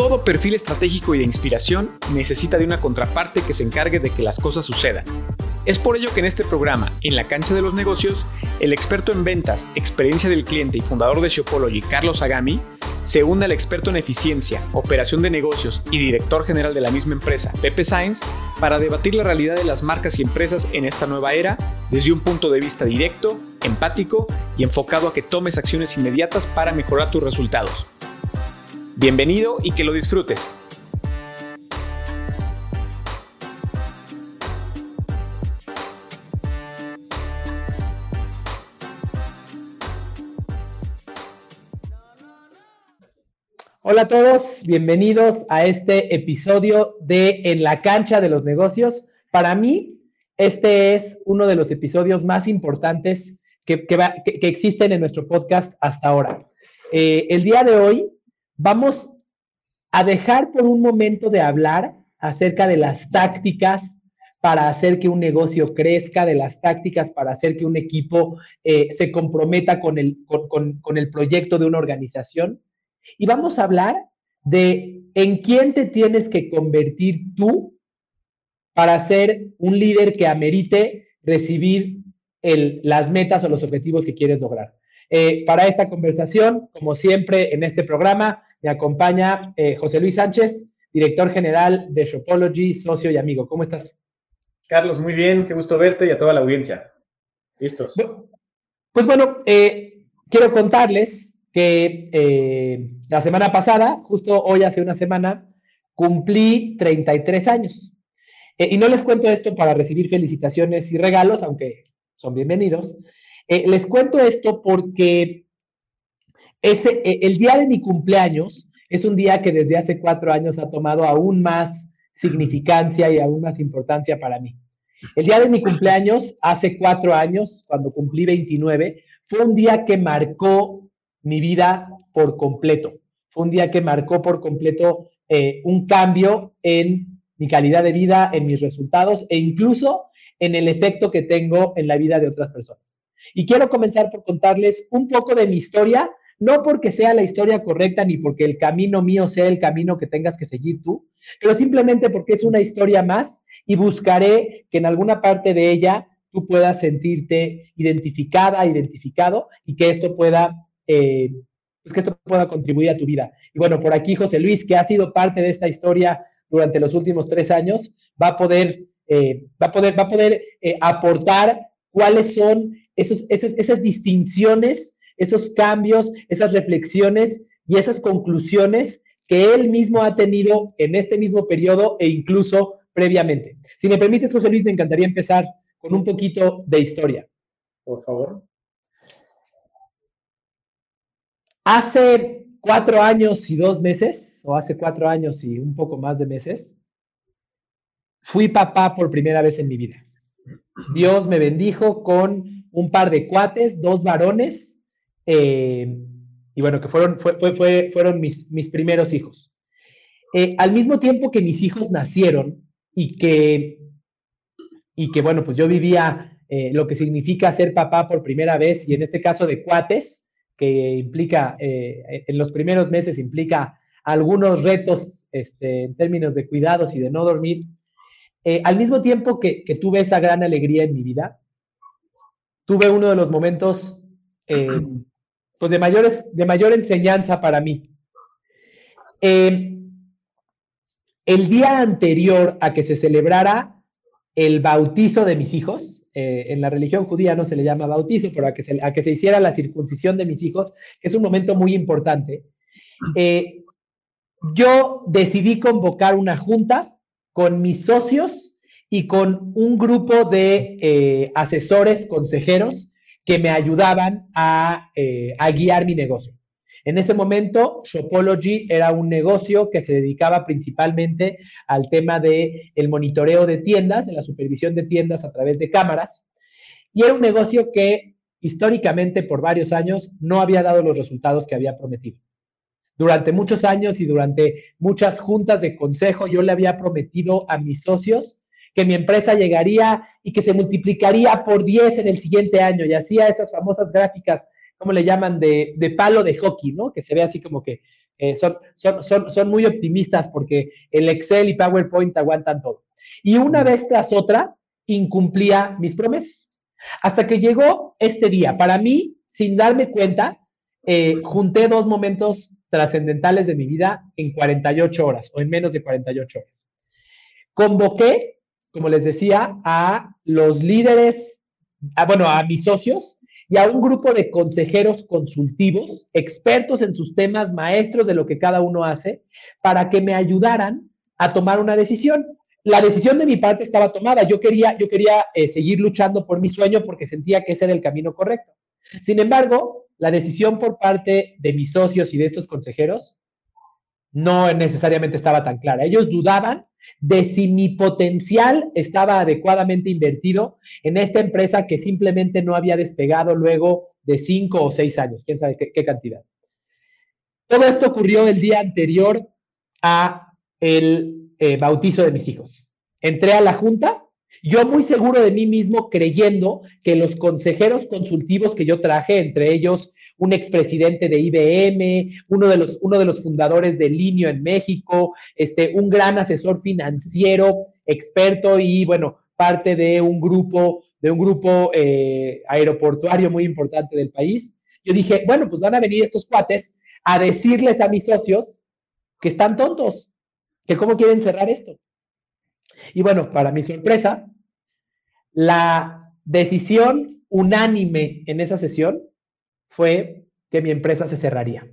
Todo perfil estratégico y de inspiración necesita de una contraparte que se encargue de que las cosas sucedan. Es por ello que en este programa, en la cancha de los negocios, el experto en ventas, experiencia del cliente y fundador de Shopology, Carlos Agami, se une al experto en eficiencia, operación de negocios y director general de la misma empresa, Pepe Sainz, para debatir la realidad de las marcas y empresas en esta nueva era desde un punto de vista directo, empático y enfocado a que tomes acciones inmediatas para mejorar tus resultados. Bienvenido y que lo disfrutes. Hola a todos, bienvenidos a este episodio de En la cancha de los negocios. Para mí, este es uno de los episodios más importantes que, existen en nuestro podcast hasta ahora. Eh, el día de hoy vamos a dejar por un momento de hablar acerca de las tácticas para hacer que un negocio crezca, de las tácticas para hacer que un equipo eh, se comprometa con el, con el proyecto de una organización. Y vamos a hablar de en quién te tienes que convertir tú para ser un líder que amerite recibir el, las metas o los objetivos que quieres lograr. Eh, para esta conversación, como siempre en este programa, me acompaña eh, José Luis Sánchez, director general de Shopology, socio y amigo. ¿Cómo estás? Carlos, muy bien, qué gusto verte y a toda la audiencia. ¿Listos? Pues bueno, eh, quiero contarles que eh, la semana pasada, justo hoy hace una semana, cumplí 33 años. y no les cuento esto para recibir felicitaciones y regalos, aunque son bienvenidos. les cuento esto porque e, el día de mi cumpleaños es un día que desde hace cuatro años ha tomado aún más significancia y aún más importancia para mí. El día de mi cumpleaños, hace cuatro años, cuando cumplí 29, fue un día que marcó mi vida por completo. Fue un día que marcó por completo eh, un cambio en mi calidad de vida, en mis resultados e incluso en el efecto que tengo en la vida de otras personas. Y quiero comenzar por contarles un poco de mi historia no porque sea la historia correcta ni porque el camino mío sea el camino que tengas que seguir tú, pero simplemente porque es una historia más y buscaré que en alguna parte de ella tú puedas sentirte identificada, identificado y que esto pueda, eh, pues que esto pueda contribuir a tu vida. Y bueno, por aquí José Luis, que ha sido parte de esta historia durante los últimos tres años, va a poder, eh, va a poder, va a poder eh, aportar cuáles son esos, esas, esas distinciones esos cambios, esas reflexiones y esas conclusiones que él mismo ha tenido en este mismo periodo e incluso previamente. Si me permites, José Luis, me encantaría empezar con un poquito de historia. Por favor. Hace cuatro años y dos meses, o hace cuatro años y un poco más de meses, fui papá por primera vez en mi vida. Dios me bendijo con un par de cuates, dos varones, eh, y bueno, que fueron, fueron mis, mis primeros hijos. Eh, al mismo tiempo que mis hijos nacieron y que, y que bueno, pues yo vivía eh, lo que significa ser papá por primera vez y en este caso de cuates, que implica, en los primeros meses implica algunos retos este, en términos de cuidados y de no dormir. al mismo tiempo que, tuve esa gran alegría en mi vida, tuve uno de los momentos pues de, mayores, de mayor enseñanza para mí. Em, el día anterior a que se celebrara el bautizo de mis hijos, eh, en la religión judía no se le llama bautizo, pero a que, se, hiciera la circuncisión de mis hijos, que es un momento muy importante, eh, yo decidí convocar una junta con mis socios y con un grupo de eh, asesores, consejeros, que me ayudaban eh, a, guiar mi negocio. En ese momento, Shopology era un negocio que se dedicaba principalmente al tema de el monitoreo de tiendas, de la supervisión de tiendas a través de cámaras, y era un negocio que históricamente por varios años no había dado los resultados que había prometido. Durante muchos años y durante muchas juntas de consejo, yo le había prometido a mis socios que mi empresa llegaría y que se multiplicaría por 10 en el siguiente año y hacía esas famosas gráficas ¿cómo le llaman? De, de palo de hockey, ¿no? Que se ve así como que eh, son, son, son, son muy optimistas porque el Excel y PowerPoint aguantan todo. Y una vez tras otra, incumplía mis promesas. Hasta que llegó este día. Para mí, sin darme cuenta, eh, junté dos momentos trascendentales de mi vida en 48 horas o en menos de 48 horas. Convoqué, como les decía, a los líderes, bueno, a mis socios y a un grupo de consejeros consultivos, expertos en sus temas, maestros de lo que cada uno hace, para que me ayudaran a tomar una decisión. La decisión de mi parte estaba tomada. Yo quería, yo quería eh, seguir luchando por mi sueño porque sentía que ese era el camino correcto. Sin embargo, la decisión por parte de mis socios y de estos consejeros no necesariamente estaba tan clara. Ellos dudaban de si mi potencial estaba adecuadamente invertido en esta empresa que simplemente no había despegado luego de cinco o seis años, quién sabe qué, cantidad. Todo esto ocurrió el día anterior a el eh, bautizo de mis hijos. Entré a la junta, yo muy seguro de mí mismo, creyendo que los consejeros consultivos que yo traje, entre ellos un expresidente de IBM, uno de los, uno de los fundadores de Linio en México, este, un gran asesor financiero, experto y, bueno, parte de un grupo, de un grupo eh, aeroportuario muy importante del país. Yo dije, bueno, pues van a venir estos cuates a decirles a mis socios que están tontos, que cómo quieren cerrar esto. Y bueno, para mi sorpresa, la decisión unánime en esa sesión fue que mi empresa se cerraría.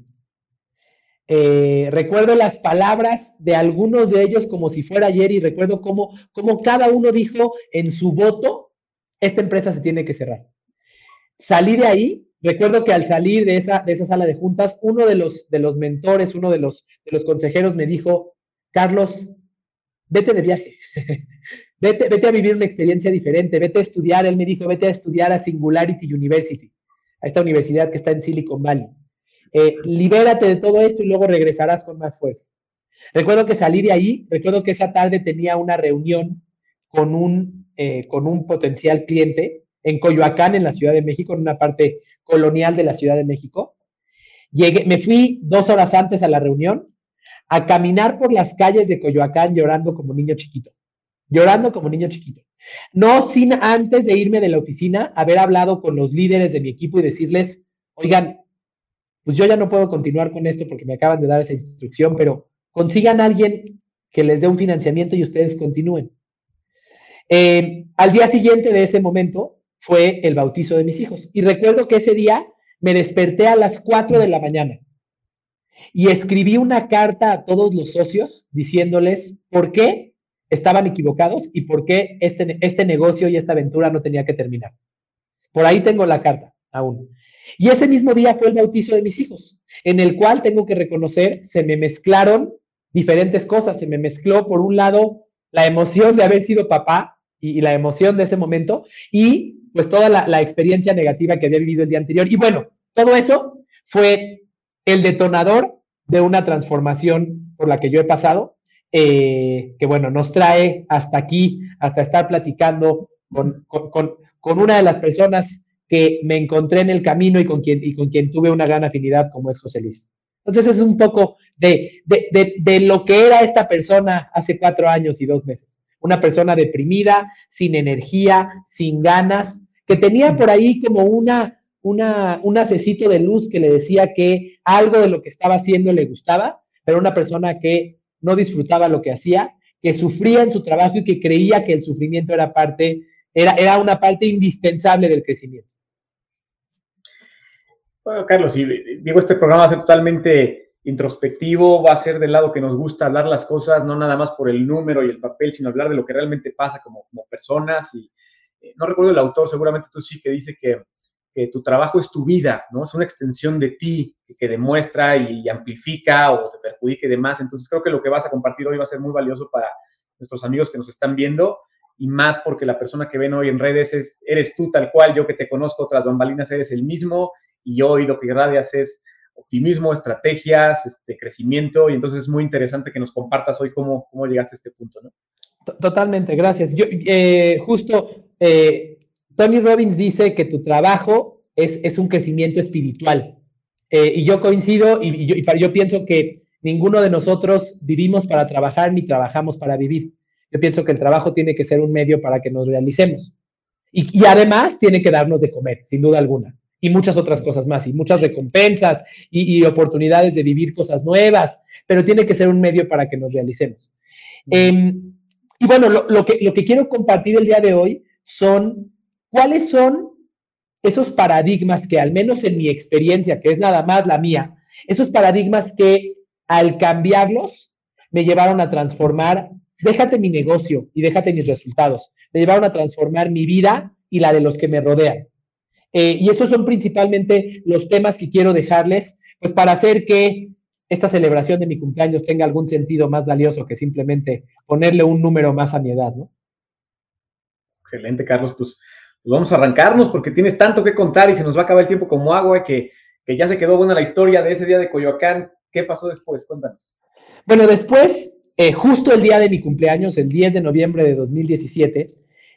Eh, recuerdo las palabras de algunos de ellos como si fuera ayer y recuerdo cómo, cómo cada uno dijo en su voto, esta empresa se tiene que cerrar. Salí de ahí, recuerdo que al salir de esa, de esa sala de juntas, uno de los, de los mentores, uno de los, de los consejeros me dijo, Carlos, vete de viaje, vete, vete a vivir una experiencia diferente, vete a estudiar, él me dijo, vete a estudiar a Singularity University a esta universidad que está en Silicon Valley. Eh, libérate de todo esto y luego regresarás con más fuerza. Recuerdo que salí de ahí, recuerdo que esa tarde tenía una reunión con un, eh, con un potencial cliente en Coyoacán, en la Ciudad de México, en una parte colonial de la Ciudad de México. Llegué, me fui dos horas antes a la reunión a caminar por las calles de Coyoacán llorando como niño chiquito, llorando como niño chiquito. No sin antes de irme de la oficina haber hablado con los líderes de mi equipo y decirles, oigan, pues yo ya no puedo continuar con esto porque me acaban de dar esa instrucción, pero consigan a alguien que les dé un financiamiento y ustedes continúen. Eh, al día siguiente de ese momento fue el bautizo de mis hijos. Y recuerdo que ese día me desperté a las 4 de la mañana y escribí una carta a todos los socios diciéndoles por qué estaban equivocados y por qué este, este negocio y esta aventura no tenía que terminar. Por ahí tengo la carta aún. Y ese mismo día fue el bautizo de mis hijos, en el cual tengo que reconocer, se me mezclaron diferentes cosas. Se me mezcló, por un lado, la emoción de haber sido papá y, la emoción de ese momento, y pues toda la, la experiencia negativa que había vivido el día anterior. Y bueno, todo eso fue el detonador de una transformación por la que yo he pasado eh, que bueno, nos trae hasta aquí, hasta estar platicando con, una de las personas que me encontré en el camino y con quien, y con quien tuve una gran afinidad como es José Luis. Entonces es un poco de, de, lo que era esta persona hace cuatro años y dos meses. Una persona deprimida, sin energía, sin ganas, que tenía por ahí como una, una, un acecito de luz que le decía que algo de lo que estaba haciendo le gustaba, pero una persona que no disfrutaba lo que hacía, que sufría en su trabajo y que creía que el sufrimiento era parte, era, era una parte indispensable del crecimiento. Bueno, Carlos, y digo, este programa va a ser totalmente introspectivo, va a ser del lado que nos gusta hablar las cosas, no nada más por el número y el papel, sino hablar de lo que realmente pasa como, como personas. Y eh, no recuerdo el autor, seguramente tú sí, que dice que tu trabajo es tu vida, ¿no? Es una extensión de ti que, demuestra y, amplifica o te perjudica y demás. Entonces creo que lo que vas a compartir hoy va a ser muy valioso para nuestros amigos que nos están viendo y más porque la persona que ven hoy en redes es, eres tú tal cual, yo que te conozco otras bambalinas eres el mismo y hoy lo que irradias es optimismo, estrategias, este, crecimiento y entonces es muy interesante que nos compartas hoy cómo, cómo llegaste a este punto, ¿no? Totalmente, gracias. Yo, eh, justo, eh, Tony Robbins dice que tu trabajo es, un crecimiento espiritual. Eh, y yo coincido y, yo, yo pienso que ninguno de nosotros vivimos para trabajar ni trabajamos para vivir. Yo pienso que el trabajo tiene que ser un medio para que nos realicemos. Y, además tiene que darnos de comer, sin duda alguna. Y muchas otras cosas más, y muchas recompensas y, oportunidades de vivir cosas nuevas, pero tiene que ser un medio para que nos realicemos. Em, y bueno, lo, que, lo que quiero compartir el día de hoy son cuáles son esos paradigmas que al menos en mi experiencia, que es nada más la mía, esos paradigmas que al cambiarlos me llevaron a transformar, déjate mi negocio y déjate mis resultados, me llevaron a transformar mi vida y la de los que me rodean. Eh, y esos son principalmente los temas que quiero dejarles, pues para hacer que esta celebración de mi cumpleaños tenga algún sentido más valioso que simplemente ponerle un número más a mi edad, ¿no? Excelente, Carlos. Pues, pues, vamos a arrancarnos porque tienes tanto que contar y se nos va a acabar el tiempo como agua que, que ya se quedó buena la historia de ese día de Coyoacán. ¿Qué pasó después? Cuéntanos. Bueno, después, eh, justo el día de mi cumpleaños, el 10 de noviembre de 2017,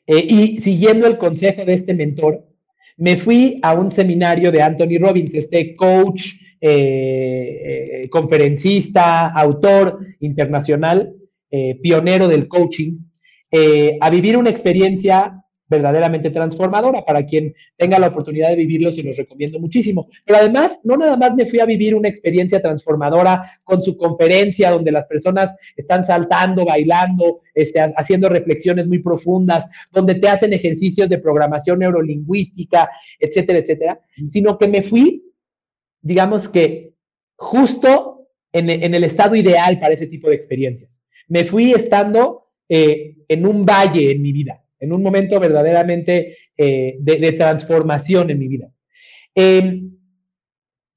eh, y siguiendo el consejo de este mentor, me fui a un seminario de Anthony Robbins, este coach, eh, conferencista, autor internacional, pionero del coaching, a vivir una experiencia verdaderamente transformadora. Para quien tenga la oportunidad de vivirlo, se los recomiendo muchísimo. Pero además, no nada más me fui a vivir una experiencia transformadora con su conferencia, donde las personas están saltando, bailando, este, haciendo reflexiones muy profundas, donde te hacen ejercicios de programación neurolingüística, etcétera, etcétera, sino que me fui, digamos que justo en, el estado ideal para ese tipo de experiencias. Me fui estando eh, en un valle en mi vida en un momento verdaderamente eh, de, transformación en mi vida. Em,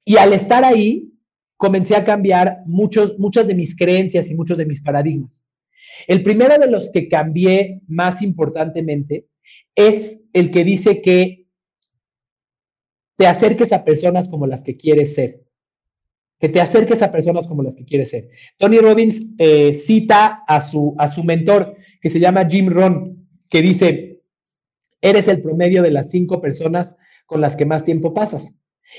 y al estar ahí, comencé a cambiar muchos, muchas de mis creencias y muchos de mis paradigmas. El primero de los que cambié más importantemente es el que dice que te acerques a personas como las que quieres ser. Que te acerques a personas como las que quieres ser. Tony Robbins eh, cita a su, a su mentor, que se llama Jim Rohn, que dice, eres el promedio de las cinco personas con las que más tiempo pasas.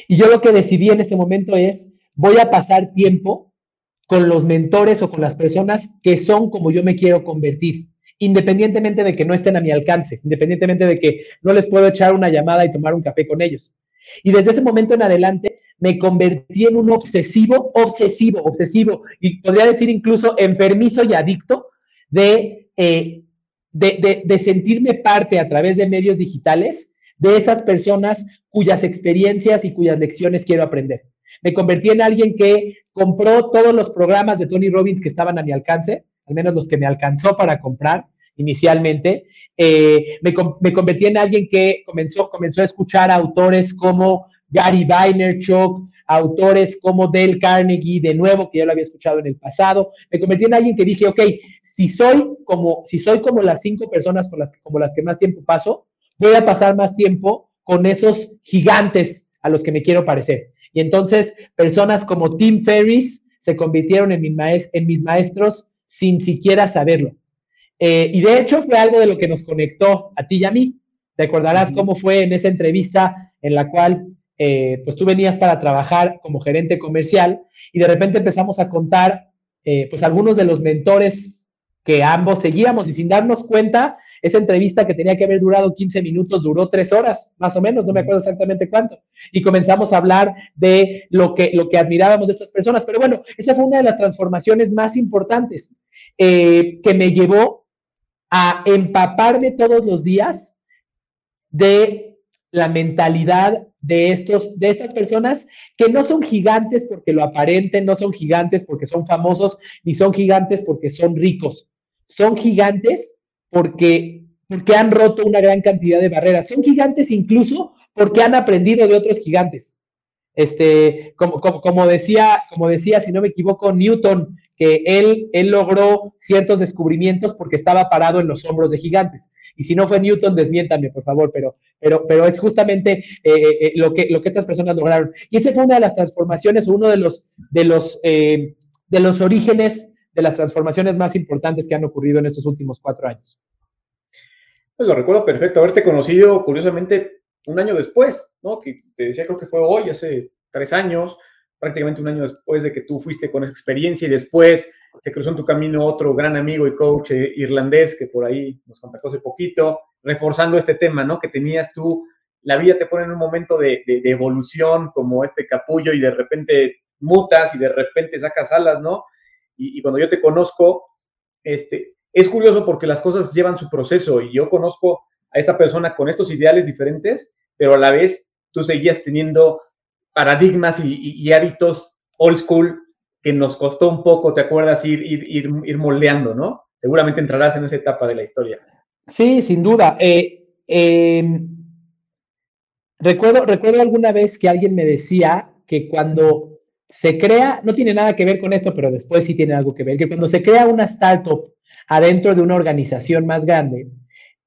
Y yo lo que decidí en ese momento es, voy a pasar tiempo con los mentores o con las personas que son como yo me quiero convertir, independientemente de que no estén a mi alcance, independientemente de que no les puedo echar una llamada y tomar un café con ellos. Y desde ese momento en adelante me convertí en un obsesivo, obsesivo, obsesivo, y podría decir incluso enfermizo y adicto de eh, de, sentirme parte a través de medios digitales de esas personas cuyas experiencias y cuyas lecciones quiero aprender. Me convertí en alguien que compró todos los programas de Tony Robbins que estaban a mi alcance, al menos los que me alcanzó para comprar inicialmente. Eh, me, me, convertí en alguien que comenzó, comenzó a escuchar a autores como Gary Vaynerchuk, autores como Dale Carnegie, de nuevo, que yo lo había escuchado en el pasado. Me convertí en alguien que dije, ok, si soy como, si soy como las cinco personas con las, como las que más tiempo paso, voy a pasar más tiempo con esos gigantes a los que me quiero parecer. Y entonces, personas como Tim Ferriss se convirtieron en, en mis maestros sin siquiera saberlo. Eh, y de hecho fue algo de lo que nos conectó a ti y a mí. Te acordarás cómo fue en esa entrevista en la cual eh, pues tú venías para trabajar como gerente comercial y de repente empezamos a contar eh, pues algunos de los mentores que ambos seguíamos y sin darnos cuenta, esa entrevista que tenía que haber durado 15 minutos duró tres horas, más o menos, no me acuerdo exactamente cuánto. Y comenzamos a hablar de lo que, lo que admirábamos de estas personas. Pero bueno, esa fue una de las transformaciones más importantes eh, que me llevó a empaparme todos los días de la mentalidad de, estos, de estas personas que no son gigantes porque lo aparenten, no son gigantes porque son famosos, ni son gigantes porque son ricos. Son gigantes porque, porque han roto una gran cantidad de barreras. Son gigantes incluso porque han aprendido de otros gigantes. Este, como, como, decía, como decía, si no me equivoco, Newton, que él, él logró ciertos descubrimientos porque estaba parado en los hombros de gigantes. Y si no fue Newton, desmiéntame, por favor, pero, pero, pero es justamente eh, eh, eh, lo, que, lo que estas personas lograron. Y esa fue una de las transformaciones, uno de los, de los, de los orígenes de las transformaciones más importantes que han ocurrido en estos últimos cuatro años. Pues lo recuerdo perfecto, haberte conocido, curiosamente, un año después, ¿no? Que te decía, creo que fue hoy, hace tres años, prácticamente un año después de que tú fuiste con esa experiencia y después se cruzó en tu camino otro gran amigo y coach eh, irlandés que por ahí nos contactó hace poquito, reforzando este tema, ¿no? Que tenías tú, la vida te pone en un momento de, evolución como este capullo y de repente mutas y de repente sacas alas, ¿no? Y, y, cuando yo te conozco, este, es curioso porque las cosas llevan su proceso y yo conozco a esta persona con estos ideales diferentes, pero a la vez tú seguías teniendo paradigmas y, hábitos old school que nos costó un poco, ¿te acuerdas? Ir, ir, ir, moldeando, ¿no? Seguramente entrarás en esa etapa de la historia. Sí, sin duda. Eh, em, recuerdo, recuerdo alguna vez que alguien me decía que cuando se crea, no tiene nada que ver con esto, pero después sí tiene algo que ver, que cuando se crea una startup adentro de una organización más grande,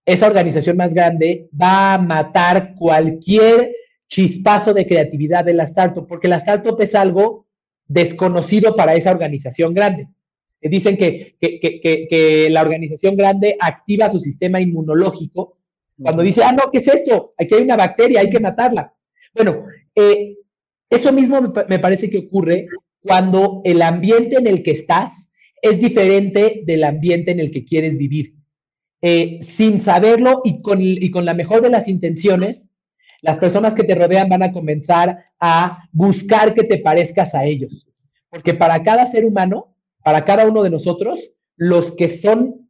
esa organización más grande va a matar cualquier chispazo de creatividad de la startup, porque la startup es algo desconocido para esa organización grande. Dicen que, que, la organización grande activa su sistema inmunológico cuando dice, ah, no, ¿qué es esto? Aquí hay una bacteria, hay que matarla. Bueno, eh, eso mismo me parece que ocurre cuando el ambiente en el que estás es diferente del ambiente en el que quieres vivir. Eh, sin saberlo y con, y con la mejor de las intenciones, las personas que te rodean van a comenzar a buscar que te parezcas a ellos. Porque para cada ser humano, para cada uno de nosotros, los que son,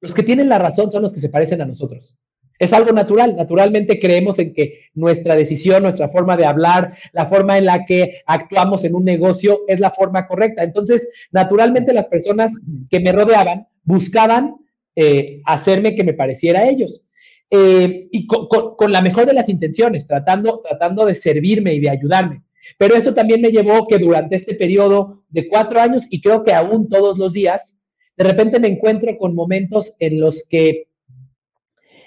los que tienen la razón son los que se parecen a nosotros. Es algo natural. Naturalmente creemos en que nuestra decisión, nuestra forma de hablar, la forma en la que actuamos en un negocio es la forma correcta. Entonces, naturalmente las personas que me rodeaban buscaban eh, hacerme que me pareciera a ellos. Eh, y con, la mejor de las intenciones, tratando, tratando de servirme y de ayudarme. Pero eso también me llevó que durante este periodo de cuatro años, y creo que aún todos los días, de repente me encuentro con momentos en los que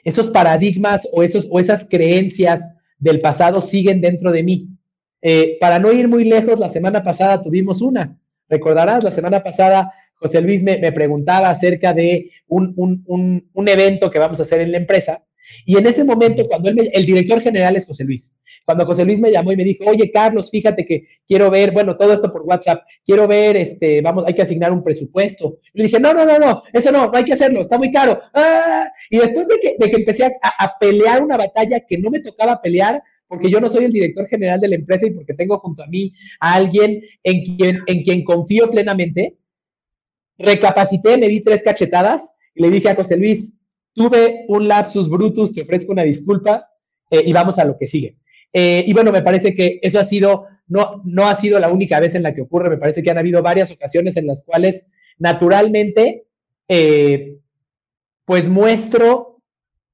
esos paradigmas o, esos, o esas creencias del pasado siguen dentro de mí. Eh, para no ir muy lejos, la semana pasada tuvimos una. Recordarás, la semana pasada José Luis me, preguntaba acerca de un, un, un, evento que vamos a hacer en la empresa y en ese momento, cuando él el director general es José Luis, cuando José Luis me llamó y me dijo, oye, Carlos, fíjate que quiero ver, bueno, todo esto por WhatsApp, quiero ver, este, vamos, hay que asignar un presupuesto. Y le dije, no, no, no, no, eso no, no hay que hacerlo, está muy caro. ¡Ah! Y después de que, de que empecé a, a, pelear una batalla que no me tocaba pelear, porque yo no soy el director general de la empresa y porque tengo junto a mí a alguien en quien, en quien confío plenamente, recapacité, me di tres cachetadas y le dije a José Luis, tuve un lapsus brutus, te ofrezco una disculpa eh, y vamos a lo que sigue. Eh, y bueno, me parece que eso ha sido, no, no ha sido la única vez en la que ocurre, me parece que han habido varias ocasiones en las cuales naturalmente, eh, pues muestro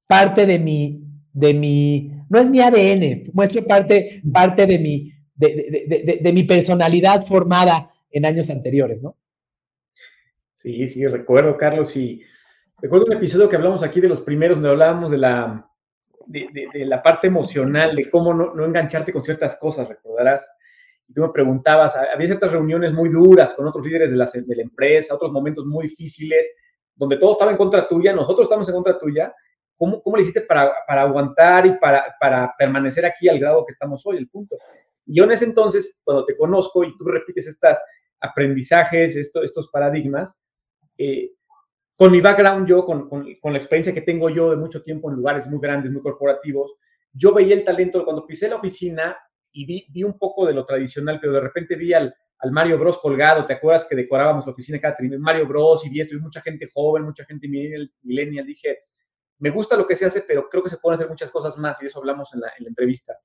parte de mi, de mi, no es mi ADN, muestro parte, parte de mi, de, de mi personalidad formada en años anteriores, ¿no? Sí, sí, recuerdo, Carlos, y Recuerdo un episodio que hablamos aquí de los primeros, donde hablábamos de la, de, la parte emocional, de cómo no, engancharte con ciertas cosas, recordarás. Tú me preguntabas, había ciertas reuniones muy duras con otros líderes de la, empresa, otros momentos muy difíciles, donde todo estaba en contra tuya, nosotros estamos en contra tuya. ¿Cómo, cómo le hiciste para, para aguantar y para, para permanecer aquí al grado que estamos hoy? El punto. Yo en ese entonces, cuando te conozco y tú repites estos aprendizajes, esto, estos paradigmas, eh, con mi background, yo, con, con, la experiencia que tengo yo de mucho tiempo en lugares muy grandes, muy corporativos, yo veía el talento cuando pisé la oficina y vi, vi un poco de lo tradicional, pero de repente vi al, al Mario Bros colgado, ¿te acuerdas que decorábamos la oficina cada trimestre? Mario Bros y vi esto, y mucha gente joven, mucha gente millennial, dije, me gusta lo que se hace, pero creo que se pueden hacer muchas cosas más, y de eso hablamos en la, en la entrevista.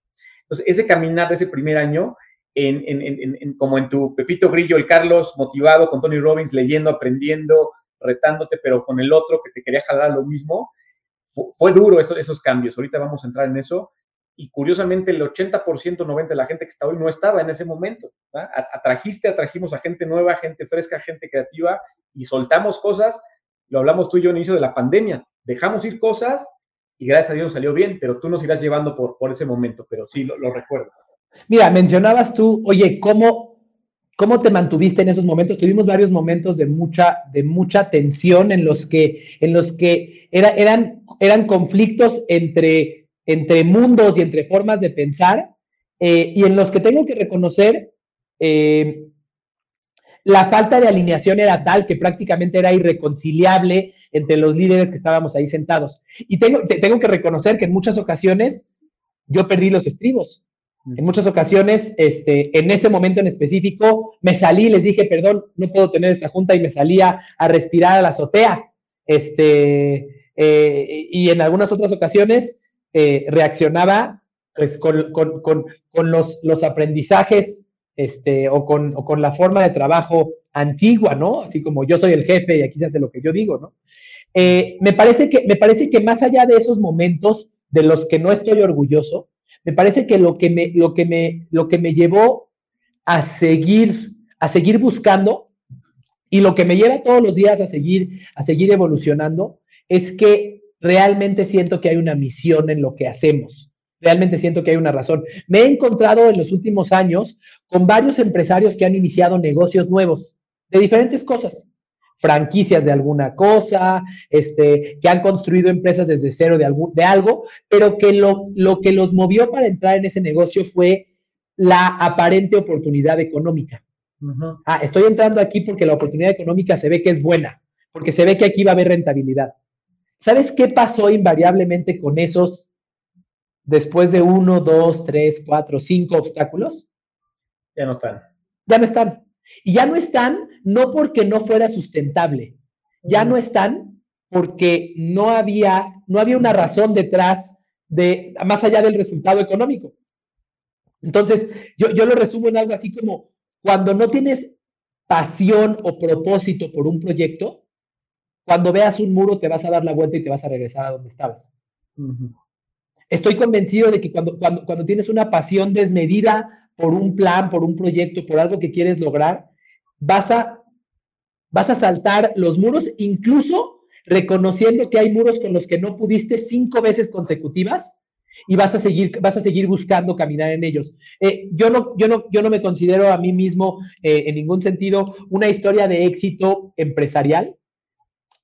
Entonces, ese caminar de ese primer año, en, como en tu Pepito Grillo, el Carlos, motivado con Tony Robbins, leyendo, aprendiendo, retándote, pero con el otro que te quería jalar lo mismo. Fue, duro eso, esos cambios. Ahorita vamos a entrar en eso. Y curiosamente, el 80%, 90% de la gente que está hoy no estaba en ese momento. Atrajiste, atrajimos a gente nueva, gente fresca, gente creativa y soltamos cosas. Lo hablamos tú y yo en inicio de la pandemia. Dejamos ir cosas y gracias a Dios salió bien, pero tú nos irás llevando por, por ese momento, pero sí, lo, lo recuerdo. Mira, mencionabas tú, oye, ¿cómo ¿Cómo te mantuviste en esos momentos? Tuvimos varios momentos de mucha, de mucha tensión en los que, en los que era, eran, eran conflictos entre, entre mundos y entre formas de pensar, eh, y en los que tengo que reconocer eh, la falta de alineación era tal que prácticamente era irreconciliable entre los líderes que estábamos ahí sentados. Y tengo, tengo que reconocer que en muchas ocasiones yo perdí los estribos. En muchas ocasiones, este, en ese momento en específico, me salí, les dije, perdón, no puedo tener esta junta y me salía a respirar a la azotea. Este, eh, y en algunas otras ocasiones eh, reaccionaba pues, con, con, con, con los, los, aprendizajes este, o, con, o con la forma de trabajo antigua, ¿no? Así como yo soy el jefe y aquí se hace lo que yo digo, ¿no? Eh, me, parece que, me parece que más allá de esos momentos de los que no estoy orgulloso, me parece que lo que me, lo que me, lo que me llevó a seguir, a seguir buscando y lo que me lleva todos los días a seguir, a seguir evolucionando es que realmente siento que hay una misión en lo que hacemos. Realmente siento que hay una razón. Me he encontrado en los últimos años con varios empresarios que han iniciado negocios nuevos de diferentes cosas franquicias de alguna cosa, este, que han construido empresas desde cero de, algún, de algo, pero que lo, lo que los movió para entrar en ese negocio fue la aparente oportunidad económica. Ah, estoy entrando aquí porque la oportunidad económica se ve que es buena, porque se ve que aquí va a haber rentabilidad. ¿Sabes qué pasó invariablemente con esos después de uno, dos, tres, cuatro, cinco obstáculos? Ya no están. Ya no están. Y ya no están no porque no fuera sustentable, ya no están porque no había, no había una razón detrás de, más allá del resultado económico. Entonces, yo, yo lo resumo en algo así como, cuando no tienes pasión o propósito por un proyecto, cuando veas un muro te vas a dar la vuelta y te vas a regresar a donde estabas. Estoy convencido de que cuando, cuando, cuando tienes una pasión desmedida por un plan, por un proyecto, por algo que quieres lograr, vas a, vas a saltar los muros, incluso reconociendo que hay muros con los que no pudiste cinco veces consecutivas y vas a seguir, vas a seguir buscando caminar en ellos. Eh, yo, no, yo, no, yo no me considero a mí mismo eh, en ningún sentido una historia de éxito empresarial.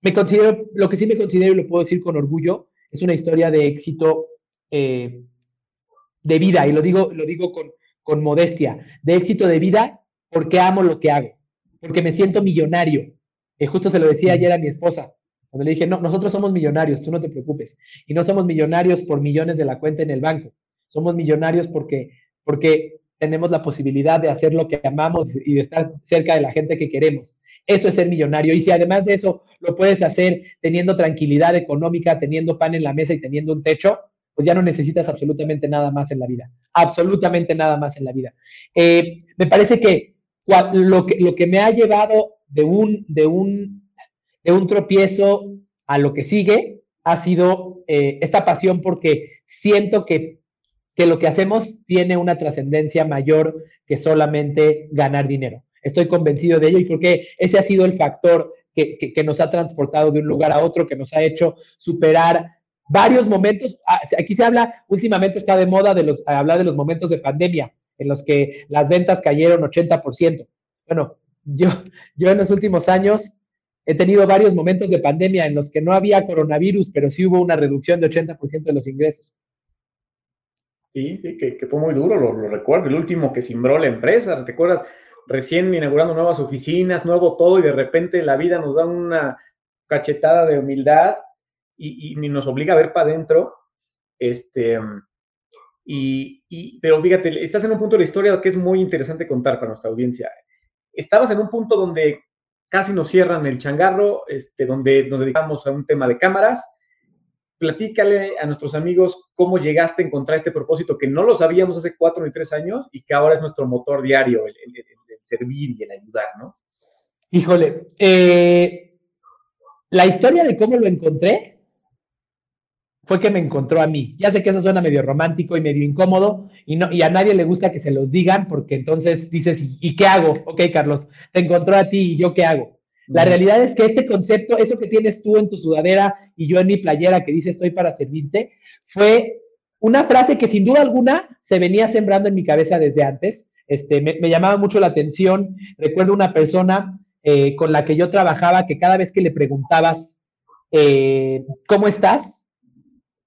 Me considero, lo que sí me considero y lo puedo decir con orgullo, es una historia de éxito eh, de vida y lo digo, lo digo con, con modestia, de éxito de vida porque amo lo que hago, porque me siento millonario. Y justo se lo decía ayer a mi esposa, cuando le dije, no, nosotros somos millonarios, tú no te preocupes. Y no somos millonarios por millones de la cuenta en el banco, somos millonarios porque, porque tenemos la posibilidad de hacer lo que amamos y de estar cerca de la gente que queremos. Eso es ser millonario. Y si además de eso lo puedes hacer teniendo tranquilidad económica, teniendo pan en la mesa y teniendo un techo, pues ya no necesitas absolutamente nada más en la vida, absolutamente nada más en la vida. Eh, me parece que lo, que lo que me ha llevado de un, de un, de un tropiezo a lo que sigue ha sido eh, esta pasión porque siento que, que lo que hacemos tiene una trascendencia mayor que solamente ganar dinero. Estoy convencido de ello y porque ese ha sido el factor que, que, nos ha transportado de un lugar a otro, que nos ha hecho superar varios momentos, ah, aquí se habla, últimamente está de moda de los, hablar de los momentos de pandemia, en los que las ventas cayeron 80%. Bueno, yo, en los últimos años he tenido varios momentos de pandemia en los que no había coronavirus, pero sí hubo una reducción de 80% de los ingresos. Sí, sí, que, fue muy duro, lo, lo, recuerdo. El último que simbró la empresa, ¿te acuerdas? Recién inaugurando nuevas oficinas, nuevo todo, y de repente la vida nos da una cachetada de humildad y, y nos obliga a ver para adentro. Este, y, y, pero fíjate, estás en un punto de la historia que es muy interesante contar para nuestra audiencia. Estabas en un punto donde casi nos cierran el changarro, este, donde nos dedicamos a un tema de cámaras. Platícale a nuestros amigos cómo llegaste a encontrar este propósito que no lo sabíamos hace cuatro ni tres años y que ahora es nuestro motor diario, el, el, el servir y el ayudar, ¿no? Híjole, eh, la historia de cómo lo encontré fue que me encontró a mí. Ya sé que eso suena medio romántico y medio incómodo y, no, y a nadie le gusta que se los digan porque entonces dices, ¿y, qué hago? Ok, Carlos, te encontró a ti y yo qué hago. La realidad es que este concepto, eso que tienes tú en tu sudadera y yo en mi playera que dice estoy para servirte, fue una frase que sin duda alguna se venía sembrando en mi cabeza desde antes. Este, me, llamaba mucho la atención. Recuerdo una persona eh, con la que yo trabajaba que cada vez que le preguntabas, eh, ¿cómo estás?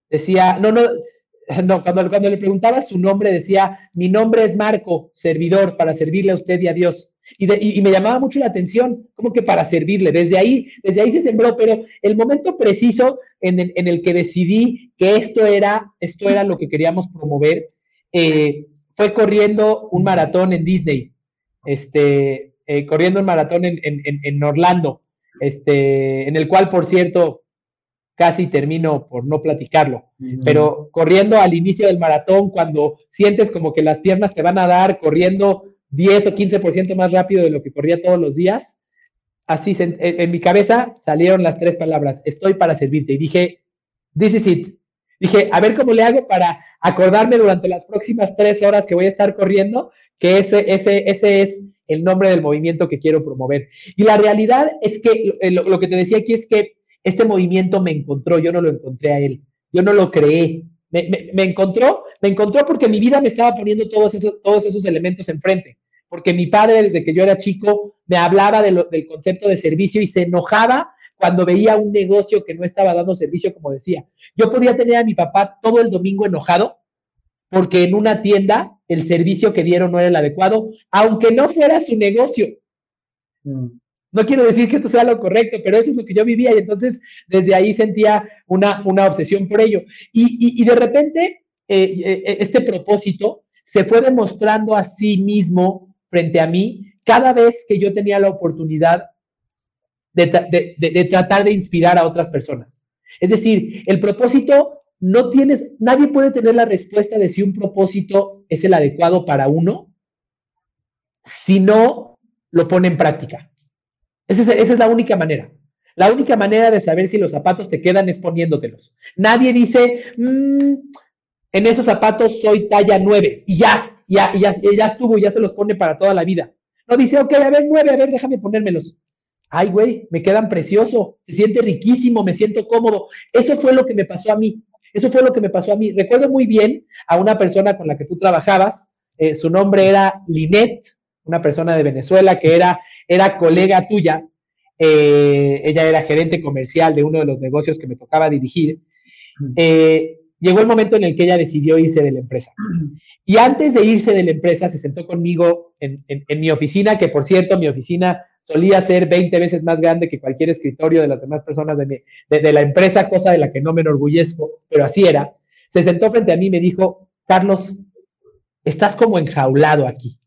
Decía, no, no, no, cuando, cuando le preguntaba su nombre decía, mi nombre es Marco, servidor, para servirle a usted y a Dios. Y, me llamaba mucho la atención, como que para servirle. Desde ahí, desde ahí se sembró, pero el momento preciso en el, que decidí que esto era, esto era lo que queríamos promover, eh, fue corriendo un maratón en Disney, este, eh, corriendo un maratón en, en, Orlando, este, en el cual, por cierto, casi termino por no platicarlo, pero corriendo al inicio del maratón, cuando sientes como que las piernas te van a dar, corriendo 10 o 15% más rápido de lo que corría todos los días, así en, mi cabeza salieron las tres palabras, estoy para servirte. Y dije, this is it. Dije, a ver cómo le hago para acordarme durante las próximas tres horas que voy a estar corriendo, que ese, ese, ese es el nombre del movimiento que quiero promover. Y la realidad es que eh, lo, que te decía aquí es que este movimiento me encontró, yo no lo encontré a él, yo no lo creé. Me, encontró, me encontró porque mi vida me estaba poniendo todos esos, elementos enfrente porque mi padre desde que yo era chico me hablaba del concepto de servicio y se enojaba cuando veía un negocio que no estaba dando servicio, como decía. Yo podía tener a mi papá todo el domingo enojado porque en una tienda el servicio que dieron no era el adecuado, aunque no fuera su negocio. Mm. No quiero decir que esto sea lo correcto, pero eso es lo que yo vivía y entonces desde ahí sentía una, una obsesión por ello. Y, de repente eh, eh, este propósito se fue demostrando a sí mismo frente a mí cada vez que yo tenía la oportunidad de, tratar de inspirar a otras personas. Es decir, el propósito no tienes, nadie puede tener la respuesta de si un propósito es el adecuado para uno si no lo pone en práctica. Esa es, la única manera. La única manera de saber si los zapatos te quedan es poniéndotelos. Nadie dice, mm, en esos zapatos soy talla 9 y ya, ya, ya, ya estuvo, ya se los pone para toda la vida. No dice, ok, a ver, nueve, a ver, déjame ponérmelos. Ay, güey, me quedan precioso, se siente riquísimo, me siento cómodo. Eso fue lo que me pasó a mí. Eso fue lo que me pasó a mí. Recuerdo muy bien a una persona con la que tú trabajabas, eh, su nombre era Linet, una persona de Venezuela que era, era colega tuya. Eh, ella era gerente comercial de uno de los negocios que me tocaba dirigir. Eh, llegó el momento en el que ella decidió irse de la empresa. Y antes de irse de la empresa, se sentó conmigo en, mi oficina, que por cierto, mi oficina solía ser 20 veces más grande que cualquier escritorio de las demás personas de, de, la empresa, cosa de la que no me enorgullezco, pero así era. Se sentó frente a mí y me dijo, Carlos, estás como enjaulado aquí.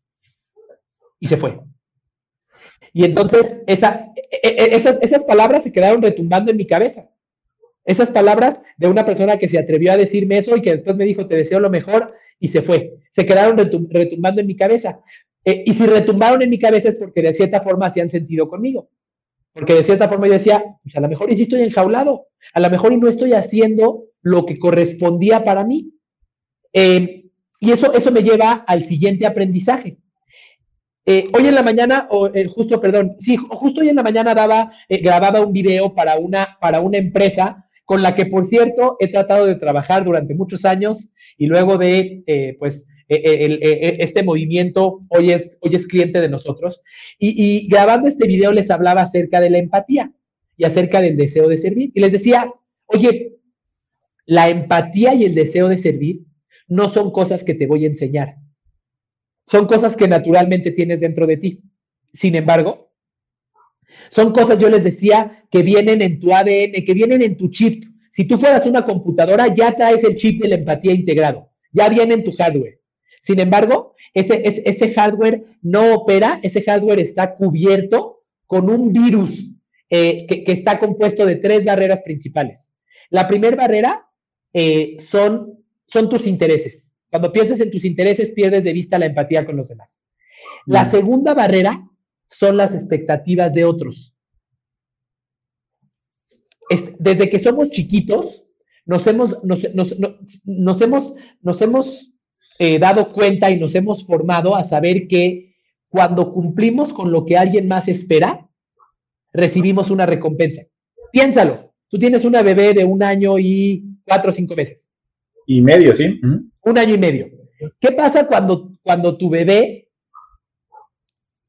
Y se fue. Y entonces e, e, esas, esas palabras se quedaron retumbando en mi cabeza. Esas palabras de una persona que se atrevió a decirme eso y que después me dijo, te deseo lo mejor, y se fue. Se quedaron retumbando en mi cabeza. Eh, y si retumbaron en mi cabeza es porque de cierta forma hacían sentido conmigo. Porque de cierta forma yo decía, pues a lo mejor y sí estoy enjaulado, a lo mejor y no estoy haciendo lo que correspondía para mí. Eh, y eso, eso me lleva al siguiente aprendizaje. Eh, hoy en la mañana, o justo, perdón, sí, justo hoy en la mañana daba, grababa un video para una, para una empresa con la que, por cierto, he tratado de trabajar durante muchos años y luego de, eh, pues, eh, eh, este movimiento hoy es, hoy es cliente de nosotros. Y, grabando este video les hablaba acerca de la empatía y acerca del deseo de servir. Y les decía, oye, la empatía y el deseo de servir no son cosas que te voy a enseñar. Son cosas que naturalmente tienes dentro de ti. Sin embargo, son cosas, yo les decía, que vienen en tu ADN, que vienen en tu chip. Si tú fueras una computadora, ya traes el chip de la empatía integrado, ya viene en tu hardware. Sin embargo, ese, ese, hardware no opera, ese hardware está cubierto con un virus eh, que, está compuesto de tres barreras principales. La primera barrera eh, son, son tus intereses. Cuando piensas en tus intereses, pierdes de vista la empatía con los demás. La mm. segunda barrera son las expectativas de otros. Desde que somos chiquitos, nos hemos, nos, hemos, nos hemos eh, dado cuenta y nos hemos formado a saber que cuando cumplimos con lo que alguien más espera, recibimos una recompensa. Piénsalo, tú tienes una bebé de un año y cuatro o cinco meses. Y medio, sí. Un año y medio. ¿Qué pasa cuando, cuando tu bebé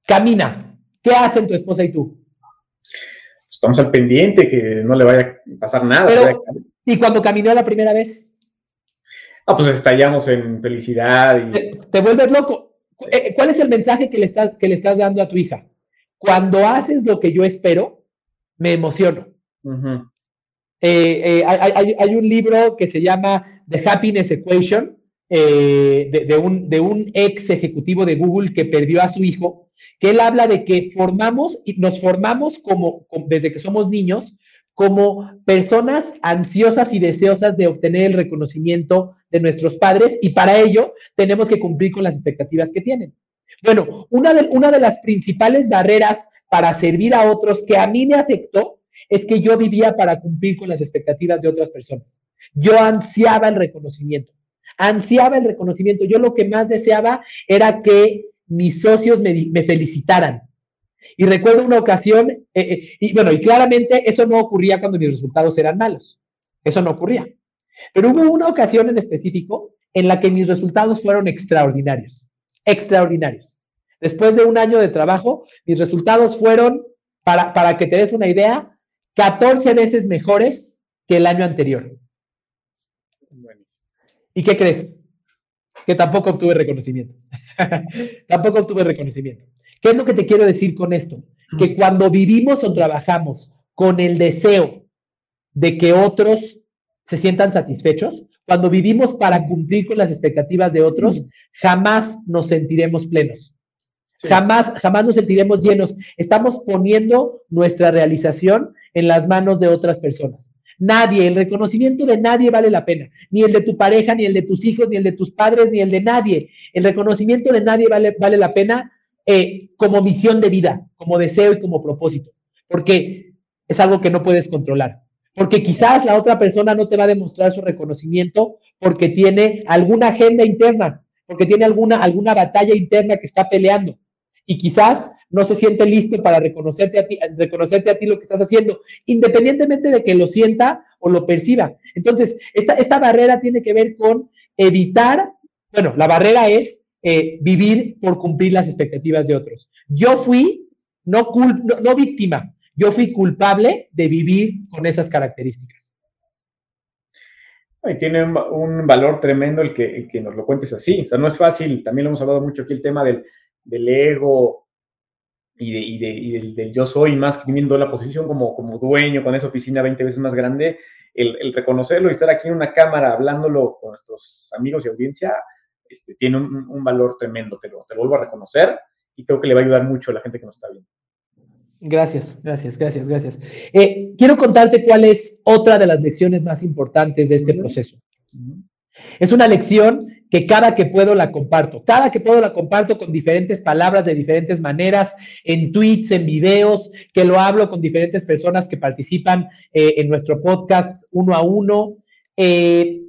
camina? ¿Qué hacen tu esposa y tú? Estamos al pendiente, que no le vaya a pasar nada. ¿Y cuando caminó la primera vez? Ah, pues estallamos en felicidad. Y... Te, vuelves loco. Eh, ¿Cuál es el mensaje que le, estás, que le estás dando a tu hija? Cuando haces lo que yo espero, me emociono. Eh, eh, hay, un libro que se llama The Happiness Equation, de, un, de, un, ex ejecutivo de Google que perdió a su hijo, que él habla de que formamos y nos formamos como desde que somos niños como personas ansiosas y deseosas de obtener el reconocimiento de nuestros padres y para ello tenemos que cumplir con las expectativas que tienen. Bueno, una de, una de las principales barreras para servir a otros que a mí me afectó es que yo vivía para cumplir con las expectativas de otras personas. Yo ansiaba el reconocimiento, ansiaba el reconocimiento. Yo lo que más deseaba era que mis socios me, felicitaran, y recuerdo una ocasión, eh, eh, y bueno, y claramente eso no ocurría cuando mis resultados eran malos. Eso no ocurría. Pero hubo una ocasión en específico en la que mis resultados fueron extraordinarios. Extraordinarios. Después de un año de trabajo, mis resultados fueron, para, para que te des una idea, 14 veces mejores que el año anterior. ¿Y qué crees? Que tampoco obtuve reconocimiento. tampoco obtuve reconocimiento. ¿Qué es lo que te quiero decir con esto? Que cuando vivimos o trabajamos con el deseo de que otros se sientan satisfechos, cuando vivimos para cumplir con las expectativas de otros, jamás nos sentiremos plenos. Jamás, jamás nos sentiremos llenos. Estamos poniendo nuestra realización en las manos de otras personas. Nadie, el reconocimiento de nadie vale la pena. Ni el de tu pareja, ni el de tus hijos, ni el de tus padres, ni el de nadie. El reconocimiento de nadie vale, vale la pena eh, como misión de vida, como deseo y como propósito, porque es algo que no puedes controlar. Porque quizás la otra persona no te va a demostrar su reconocimiento porque tiene alguna agenda interna, porque tiene alguna, alguna batalla interna que está peleando. Y quizás no se siente listo para reconocerte a ti, reconocerte a ti lo que estás haciendo, independientemente de que lo sienta o lo perciba. Entonces, esta, esta barrera tiene que ver con evitar, bueno, la barrera es eh, vivir por cumplir las expectativas de otros. Yo fui no, no, víctima, yo fui culpable de vivir con esas características. Y tiene un, valor tremendo el que, el que nos lo cuentes así. O sea, no es fácil, también lo hemos hablado mucho aquí, el tema del, del ego y, de, y, de, y del, yo soy, más teniendo la posición como, como dueño con esa oficina 20 veces más grande, el, el, reconocerlo y estar aquí en una cámara hablándolo con nuestros amigos y audiencia, este, tiene un, valor tremendo, te lo, te vuelvo a reconocer y creo que le va a ayudar mucho a la gente que nos está viendo. Gracias, gracias, gracias, gracias. Eh, quiero contarte cuál es otra de las lecciones más importantes de este proceso. Es una lección que cada que puedo la comparto. Cada que puedo la comparto con diferentes palabras, de diferentes maneras, en tweets, en videos, que lo hablo con diferentes personas que participan eh, en nuestro podcast uno a uno. Eh,